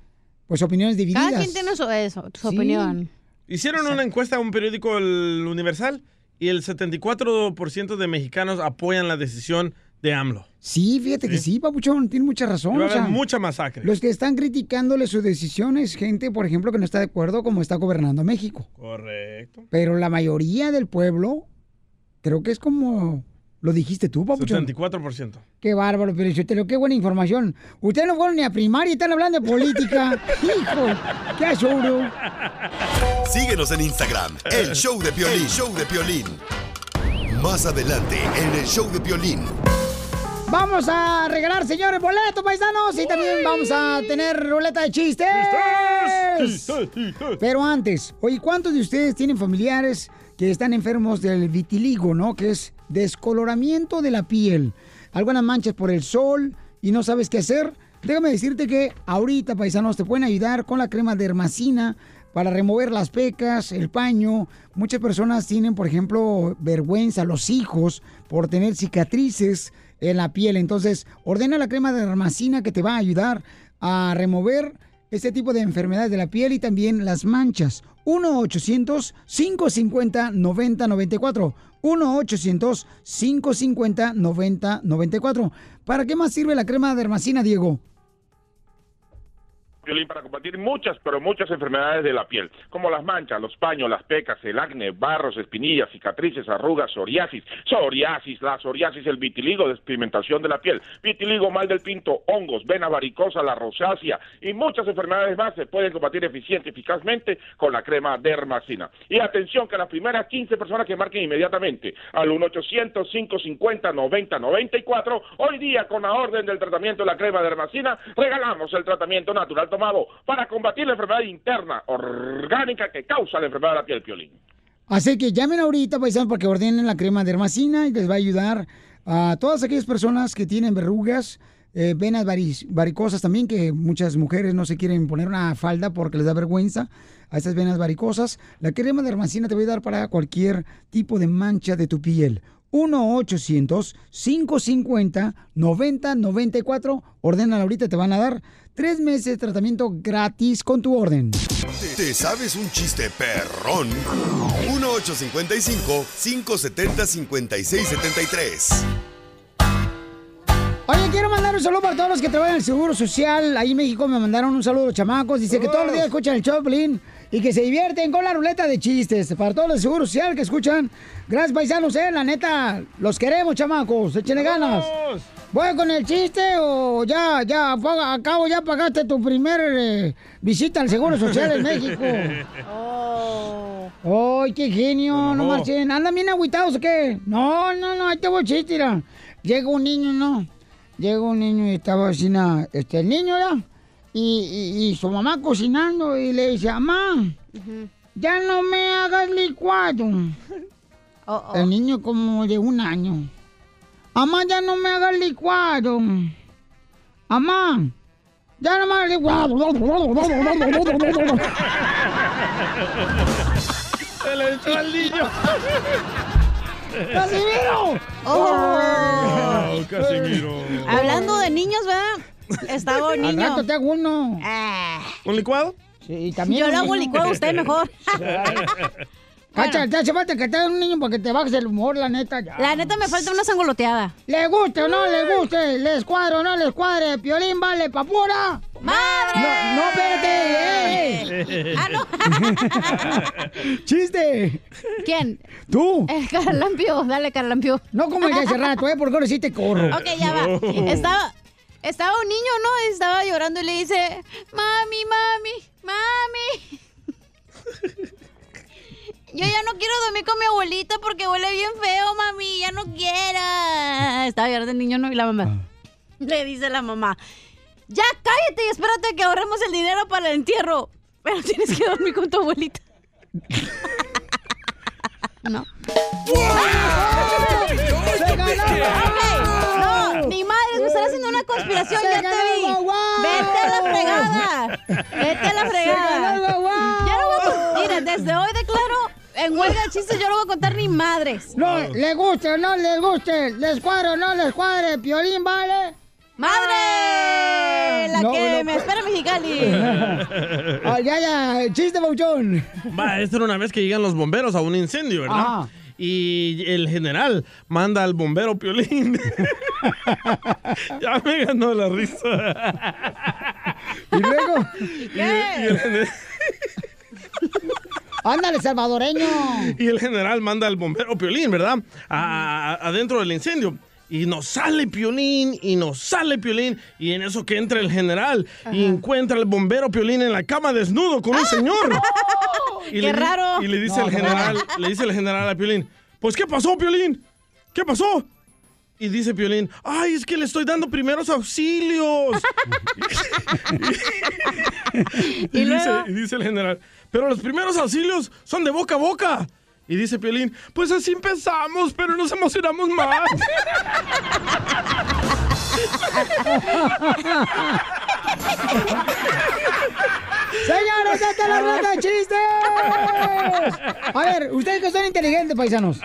pues opiniones divididas. Cada quien tiene su, eso, su Sí. opinión. Hicieron una encuesta a un periódico El Universal y el 74% de mexicanos apoyan la decisión de AMLO. Sí, fíjate que sí, papuchón, tiene mucha razón. Va a o sea, mucha masacre. Los que están criticándole sus decisiones, gente, por ejemplo, que no está de acuerdo como está gobernando México. Correcto. Pero la mayoría del pueblo, creo que es como lo dijiste tú, papuchón. 74%. Qué bárbaro, pero yo qué buena información. Ustedes no fueron ni a primaria y están hablando de política. Hijo, qué asuro. Síguenos en Instagram, el show de Piolín. show de Piolín. Más adelante, en el show de Piolín. Vamos a regalar, señores, boletos, paisanos. Y también vamos a tener ruleta de chistes. Pero antes, oye, ¿cuántos de ustedes tienen familiares que están enfermos del vitiligo, no? Que es descoloramiento de la piel. Algunas manchas por el sol y no sabes qué hacer. Déjame decirte que ahorita, paisanos, te pueden ayudar con la crema dermacina para remover las pecas, el paño. Muchas personas tienen, por ejemplo, vergüenza, los hijos, por tener cicatrices en la piel. Entonces, ordena la crema dermacina que te va a ayudar a remover este tipo de enfermedades de la piel y también las manchas. 1-800-550-9094. 1-800-550-9094. ¿Para qué más sirve la crema dermacina, Diego? Para combatir muchas, pero muchas enfermedades de la piel, como las manchas, los paños, las pecas, el acné, barros, espinillas, cicatrices, arrugas, psoriasis, psoriasis, la psoriasis, el vitiligo, despigmentación de la piel, vitiligo, mal del pinto, hongos, vena varicosa, la rosácea y muchas enfermedades más se pueden combatir eficiente eficazmente con la crema dermacina. Y atención que las primeras 15 personas que marquen inmediatamente al 1-800-550-9094, hoy día con la orden del tratamiento de la crema dermacina, regalamos el tratamiento natural tomado para combatir la enfermedad interna orgánica que causa la enfermedad de la piel, Piolín. Así que llamen ahorita, paisanos, para que ordenen la crema dermacina y les va a ayudar a todas aquellas personas que tienen verrugas, eh, venas vari- varicosas también, que muchas mujeres no se quieren poner una falda porque les da vergüenza a estas venas varicosas. La crema dermacina te va a ayudar para cualquier tipo de mancha de tu piel. 1-800-550-9094. Ordénala ahorita, te van a dar tres meses de tratamiento gratis con tu orden. ¿Te sabes un chiste perrón? 1-855-570-5673. Oye, quiero mandar un saludo para todos los que trabajan en el Seguro Social. Ahí en México me mandaron un saludo, chamacos. Dice que todos los días escuchan el Choplin y que se divierten con la ruleta de chistes. Para todos los del Seguro Social que escuchan. Gracias, paisanos, eh. La neta, los queremos, chamacos. Échenle ganas. ¿Voy con el chiste o ya, ya, acabo, ya pagaste tu primer eh, visita al Seguro Social en México? ¡Ay, qué genio! No marchen. ¿Andan bien agüitados o qué? No, no, no, ahí te voy chiste, mira. Llega un niño, ¿no? Llega un niño y estaba así, na- este, el niño, ¿ya? Y, y- y su mamá cocinando y le dice, mamá, ya no me hagas licuado. El niño como de un año. Mamá, ya no me hagas licuado. Mamá, ya no me hagas licuado. Se le echó al niño. ¡Casimiro! Oh, Casimiro. Hablando de niños, ¿verdad? Estaba un Al niño. rato te hago uno. ¿Un licuado? Sí, también. Yo un le hago niño. licuado a usted mejor. Cacha, te hace falta que te un niño para que te bajes el humor, la neta. ya. La neta me falta una sangoloteada. ¿Le guste o no le guste? ¿Les cuadre o no les cuadre? Piolín vale pa' pura. ¡Madre! No, no, espérate. Ah, no. ¡Chiste! ¿Quién? ¿Tú? El caralampio. Dale, caralampio. No como el de hace rato, ¿eh? Porque ahora sí te corro. Ok, ya va. Estaba, estaba un niño, ¿no? Estaba llorando y le dice, mami, mami, mami. Yo ya no quiero dormir con mi abuelita porque huele bien feo, mami. Ya no quiero. Estaba llorando el niño, ¿no? Y la mamá. Le dice la mamá, ya cállate y espérate que ahorremos el dinero para el entierro. Pero tienes que dormir con tu abuelita. no. No, ni madre, me están haciendo una conspiración, ¡Se ya te vi. Vete a la fregada. Vete a la fregada. Ya no voy a Mira, desde hoy en huelga de chistes yo no voy a contar ni madres. No, le guste o no les guste, les cuadre o no les cuadre, Piolín vale. ¡Madre! La No, que no. me espera en Mexicali. Ah, ya, ya, chiste, Bauchón. Va, esta era una vez que llegan los bomberos a un incendio, ¿verdad? Ajá. Y el general manda al bombero Piolín. ya me ganó la risa. ¿Y luego? Y, y el general- Ándale, salvadoreño. y el general manda al bombero Piolín, ¿verdad? A- a- adentro del incendio. Y nos sale Piolín, y nos sale Piolín, y en eso que entra el general y encuentra al bombero Piolín en la cama desnudo con un señor. Y ¡Qué le, raro! Y le dice No, el no. general, le dice el general a Piolín, pues ¿qué pasó, Piolín? ¿Qué pasó? Y dice Piolín, ay, es que le estoy dando primeros auxilios. y, ¿Y dice, y dice el general, pero los primeros auxilios son de boca a boca. Y dice Piolín, pues así empezamos, pero nos emocionamos más. Señores, esta es la ronda de chistes. A ver, ustedes que son inteligentes, paisanos.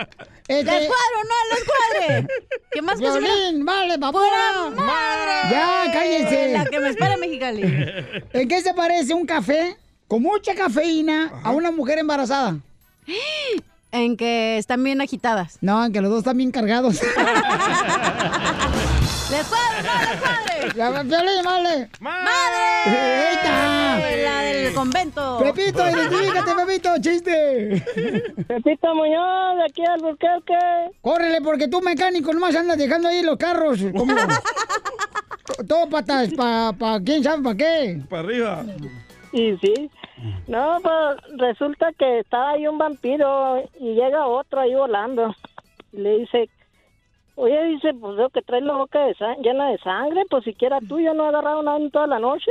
Este... ¡Les cuadro, no les cuadre! ¿Qué más que Violín, vale, papura. madre! Ya, cállense. La que me espera Mexicali. ¿En qué se parece un café con mucha cafeína a una mujer embarazada? En que están bien agitadas. No, en que los dos están bien cargados. ¡Les cuadre! Ya, Violín, vale. ¡Madre! ¡Eita! La del convento. Pepito, identifícate, Pepito, chiste. Pepito Muñoz, de aquí al Burquerque. Córrele, porque tú mecánico nomás andas dejando ahí los carros. Como... Todo patas, pa, pa, quién sabe para qué. Para arriba. Y sí. No, pues resulta que estaba ahí un vampiro y llega otro ahí volando. Y le dice, oye, dice, pues veo que traes la boca de llena de sangre, pues siquiera tú, yo no he agarrado nada en toda la noche.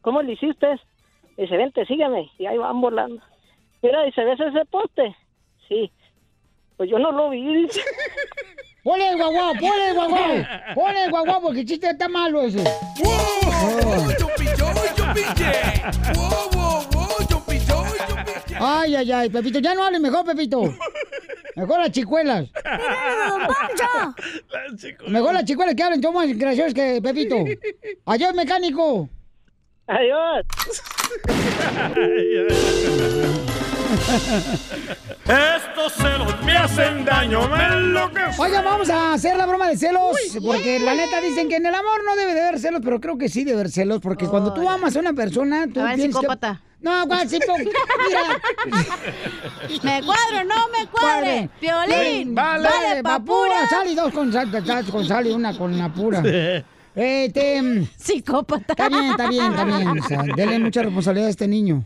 ¿Cómo le hiciste? Dice, vente, sígueme. Y ahí van volando. Mira, dice, ¿ves ese poste? Sí. Pues yo no lo vi, dice. Ponle el guaguao, ponle el guaguao. Ponle el guaguao porque el chiste está malo ese. Ay, ay, ay, Pepito, ya no hables mejor, Pepito. Mejor las chicuelas. Mejor las chicuelas que hablen, son más graciosos que Pepito. Adiós, mecánico. Adiós. Estos celos me hacen daño, me enloquecen. Oiga, vamos a hacer la broma de celos, porque la neta dicen que en el amor no debe de haber celos, pero creo que sí debe haber celos, porque cuando tú amas a una persona, tú tienes que- psicópata. No, ¿cuál psicópata? Mira. Me cuadro, no me cuadre. Violín. Vale, Vale, papura. papura. Sal y dos con sal, con sal y una con la pura. Este. Psicópata. Está bien, está bien, está bien. O sea, denle mucha responsabilidad a este niño.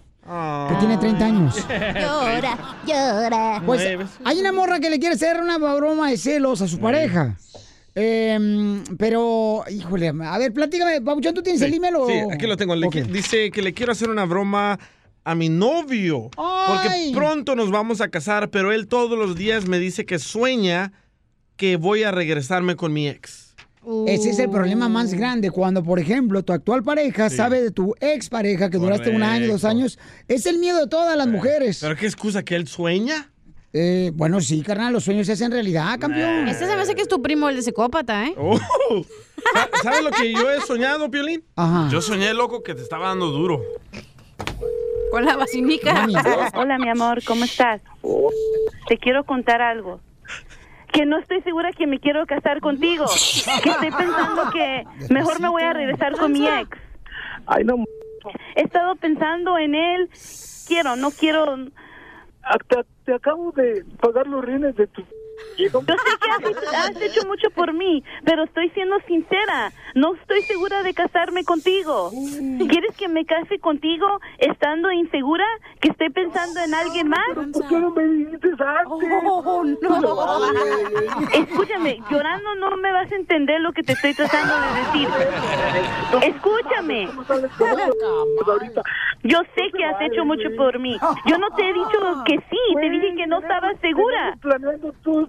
Que tiene 30 años. Llora, llora. Pues hay una morra que le quiere hacer una broma de celos a su pareja. Em, pero, híjole, a ver, platícame, Pabuchón, ¿tú tienes el email o...? Sí, aquí lo tengo. Le Ok. qui- Dice que le quiero hacer una broma a mi novio. Ay. Porque pronto nos vamos a casar, pero él todos los días me dice que sueña que voy a regresarme con mi ex. Ese es el problema más grande. Cuando, por ejemplo, tu actual pareja sabe de tu ex pareja que duraste un año, dos años. Es el miedo de todas las mujeres. ¿Pero qué excusa que él sueña? Eh, bueno, sí, carnal, los sueños se hacen realidad, campeón. Este se me hace que es tu primo, el de psicópata, ¿eh? Oh. Sa- ¿Sabes lo que yo he soñado, Piolín? Ajá. Yo soñé, loco, que te estaba dando duro. Con la vacinica. Hola, mi amor, ¿cómo estás? Te quiero contar algo. Que no estoy segura que me quiero casar contigo. Que estoy pensando que mejor me voy a regresar con mi ex. Ay, no. He estado pensando en él. Quiero, no quiero. Te, te acabo de pagar los rines de tu Yo sé que has, has hecho mucho por mí, pero estoy siendo sincera. No estoy segura de casarme contigo. ¿Quieres que me case contigo estando insegura? ¿Que estoy pensando en alguien más? ¿Por qué no me dijiste antes? Oh, no. Escúchame, llorando no me vas a entender lo que te estoy tratando de decir. Escúchame. Yo sé que has hecho mucho por mí. Yo no te he dicho que sí, te dije que no estabas segura. planeando tú.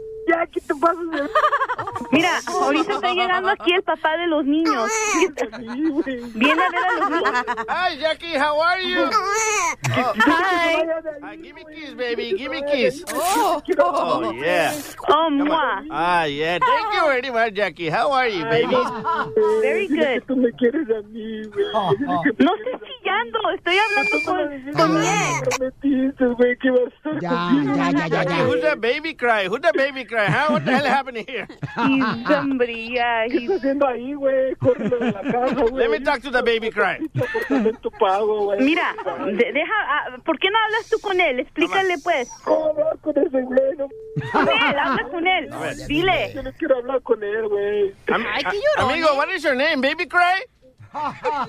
Ya, que te de... Mira, ahorita está llegando aquí el papá de los niños. Viene a ver a los niños. Hi, Jackie, how are you? Hi. Hi, give me kiss, baby. Give me kiss. Oh. Oh, yeah. Oh, mua. Ah, yeah. Thank you very much, Jackie. How are you, baby? Very good. Tú me quieres a mí, güey. No estoy chillando, estoy hablando con, con mi ex. prometiste, güey, que ibas a estar Ya, conmigo. ya, ya, ya, ya. Who's that baby cry? Who's that baby cry? Huh? What the hell happened here? He's somebody, yeah, ¿Qué estás haciendo ahí, güey? Córrelo de la casa, güey. Let me talk to the baby güey. Mira, de- deja, ah, ¿por qué no hablas tú con él? Explícale, pues. ¿Cómo hablar con ese güey? No, Con él, habla con él. Dile. yo no quiero hablar con él, güey. Am- a- amigo, what is your name? Baby cry?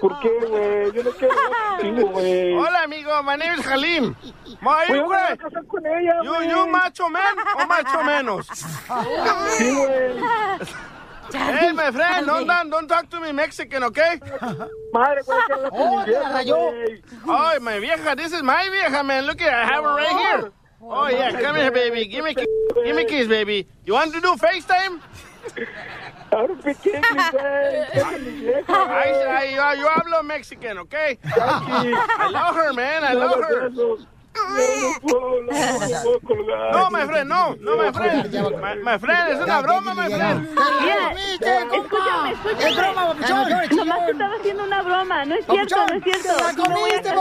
¿Por qué, güey? Yo no quiero hablar contigo, güey. Hola, amigo. My name is Halim. Why Güey, casar con ella, You, güey. you macho man o macho menos? Sí, güey. Hey, my friend, don't, don't, don't talk to me Mexican, okay? Madre, güey, que Oh, la rayó. güey. Oh, my vieja, this is my vieja, man. Look at I have her right here. Oh, yeah, come here, baby. Give me. Give me kiss, baby. You want to do FaceTime? Ahora güey. I, yo, yo hablo Mexican, okay? I love her, man. I love her. No, my friend, no, no, my friend. My, my friend, es una broma, my friend. Escúchame, escúchame. ¡Es broma, papuchón! Nomás te estaba haciendo una broma, no es cierto, no es cierto. ¡Te la comiste,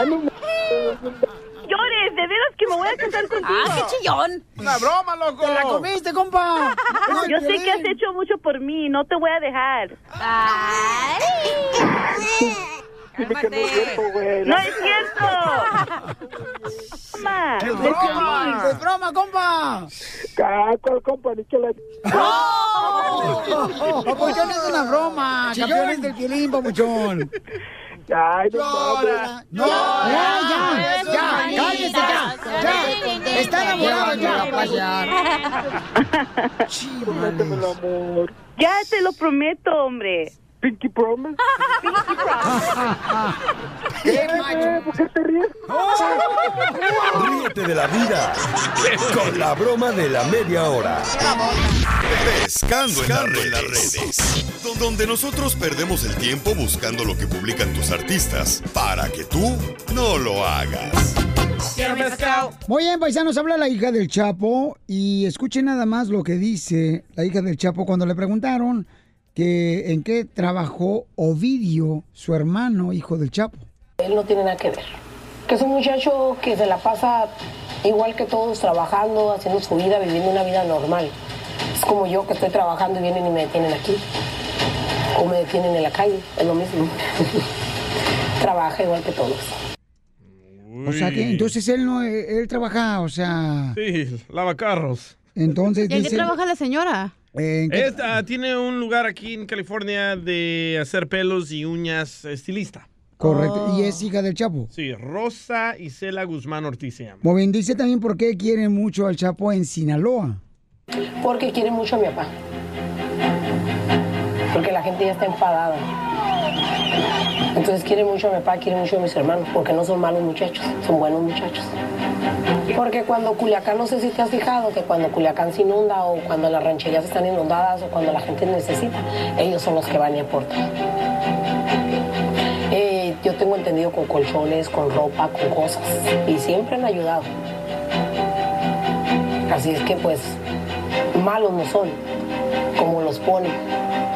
papuchón! Llores, de veras que me voy a casar contigo. ¡Ah, qué chillón! Una broma, loco. ¡Te la comiste, compa! Yo sé que has hecho mucho por mí, no te voy a dejar. ¡Ay! dime que no es cierto, güey. No es cierto. ¡Es broma! ¡Es broma, compa! ¿cuál compa? Ni que la... Papuchón es una broma. Campeones del violín, papuchón. Ay, no Llora. No, ya, ya, ya, cállese ya, ya. Está enamorado ya. Prométeme el amor. ya te lo prometo, hombre. Pinky Promise. Pinky promise. ¡Qué macho! ¿Por qué te ríes? Ríete de la vida con la broma de la media hora. Pescando, en, las redes, Don- Donde nosotros perdemos el tiempo buscando lo que publican tus artistas para que tú no lo hagas. Muy bien, paisanos, habla la hija del Chapo y escuchen nada más lo que dice la hija del Chapo cuando le preguntaron que en qué trabajó Ovidio, su hermano, hijo del Chapo. Él no tiene nada que ver. Que es un muchacho que se la pasa igual que todos, trabajando, haciendo su vida, viviendo una vida normal. Es como yo que estoy trabajando y vienen y me detienen aquí. O me detienen en la calle, es lo mismo. Trabaja igual que todos. O sea que entonces él no, él trabaja, o sea, Sí, lava carros. entonces ¿Y en qué dice. trabaja la señora? ¿En qué- Esta, tiene un lugar aquí en California de hacer pelos y uñas estilista. Correcto, Oh. y es hija del Chapo. Sí, Rosa Isela Guzmán Ortiz se llama. Muy bien, dice también por qué quieren mucho al Chapo en Sinaloa. Porque quiere mucho a mi papá. Porque la gente ya está enfadada. Entonces quiere mucho a mi papá, quiere mucho a mis hermanos, porque no son malos muchachos, son buenos muchachos. Porque cuando Culiacán, no sé si te has fijado, que cuando Culiacán se inunda o cuando las rancherías están inundadas o cuando la gente necesita, ellos son los que van y aportan. Eh, yo tengo entendido con colchones, con ropa, con cosas, y siempre han ayudado. Así es que pues malos no son, como los ponen.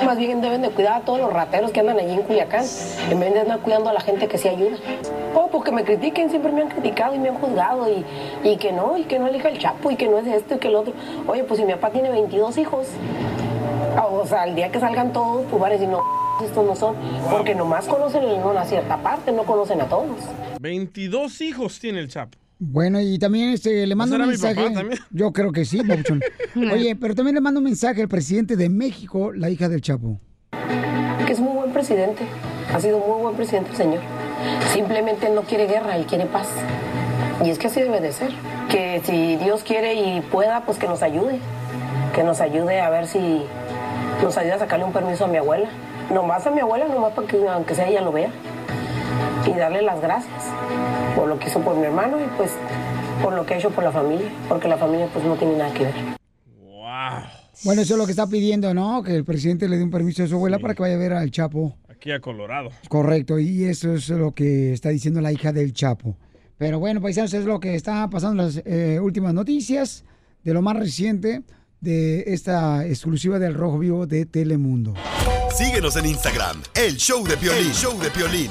Más bien deben de cuidar a todos los rateros que andan allí en Culiacán, en vez de andar cuidando a la gente que sí ayuda. Oh, porque me critiquen, siempre me han criticado y me han juzgado y, y que no, y que no elija el chapo y que no es esto y que el otro. Oye, pues si mi papá tiene 22 hijos, ah, o sea, el día que salgan todos, pues van a decir, no, estos no son, porque nomás conocen una cierta parte, no conocen a todos. 22 hijos tiene el Chapo. Bueno, y también este, le mando un será mi mensaje. papá también? Yo creo que sí, Papuchón. Oye, pero también le mando un mensaje al presidente de México, la hija del Chapo. que es muy buen presidente, ha sido muy buen presidente el señor. Simplemente él no quiere guerra, él quiere paz. Y es que así debe de ser. Que si Dios quiere y pueda, pues que nos ayude. Que nos ayude a ver si nos ayuda a sacarle un permiso a mi abuela. Nomás a mi abuela, nomás para que aunque sea ella lo vea. Y darle las gracias por lo que hizo por mi hermano y pues por lo que ha hecho por la familia, porque la familia pues no tiene nada que ver. Bueno, eso es lo que está pidiendo, ¿no? Que el presidente le dé un permiso a su abuela para que vaya a ver al Chapo. Aquí a Colorado. Correcto, y eso es lo que está diciendo la hija del Chapo. Pero bueno, paisanos, es lo que está pasando en las eh, últimas noticias de lo más reciente de esta exclusiva del Rojo Vivo de Telemundo. Síguenos en Instagram, el show de Piolín. El show de Piolín.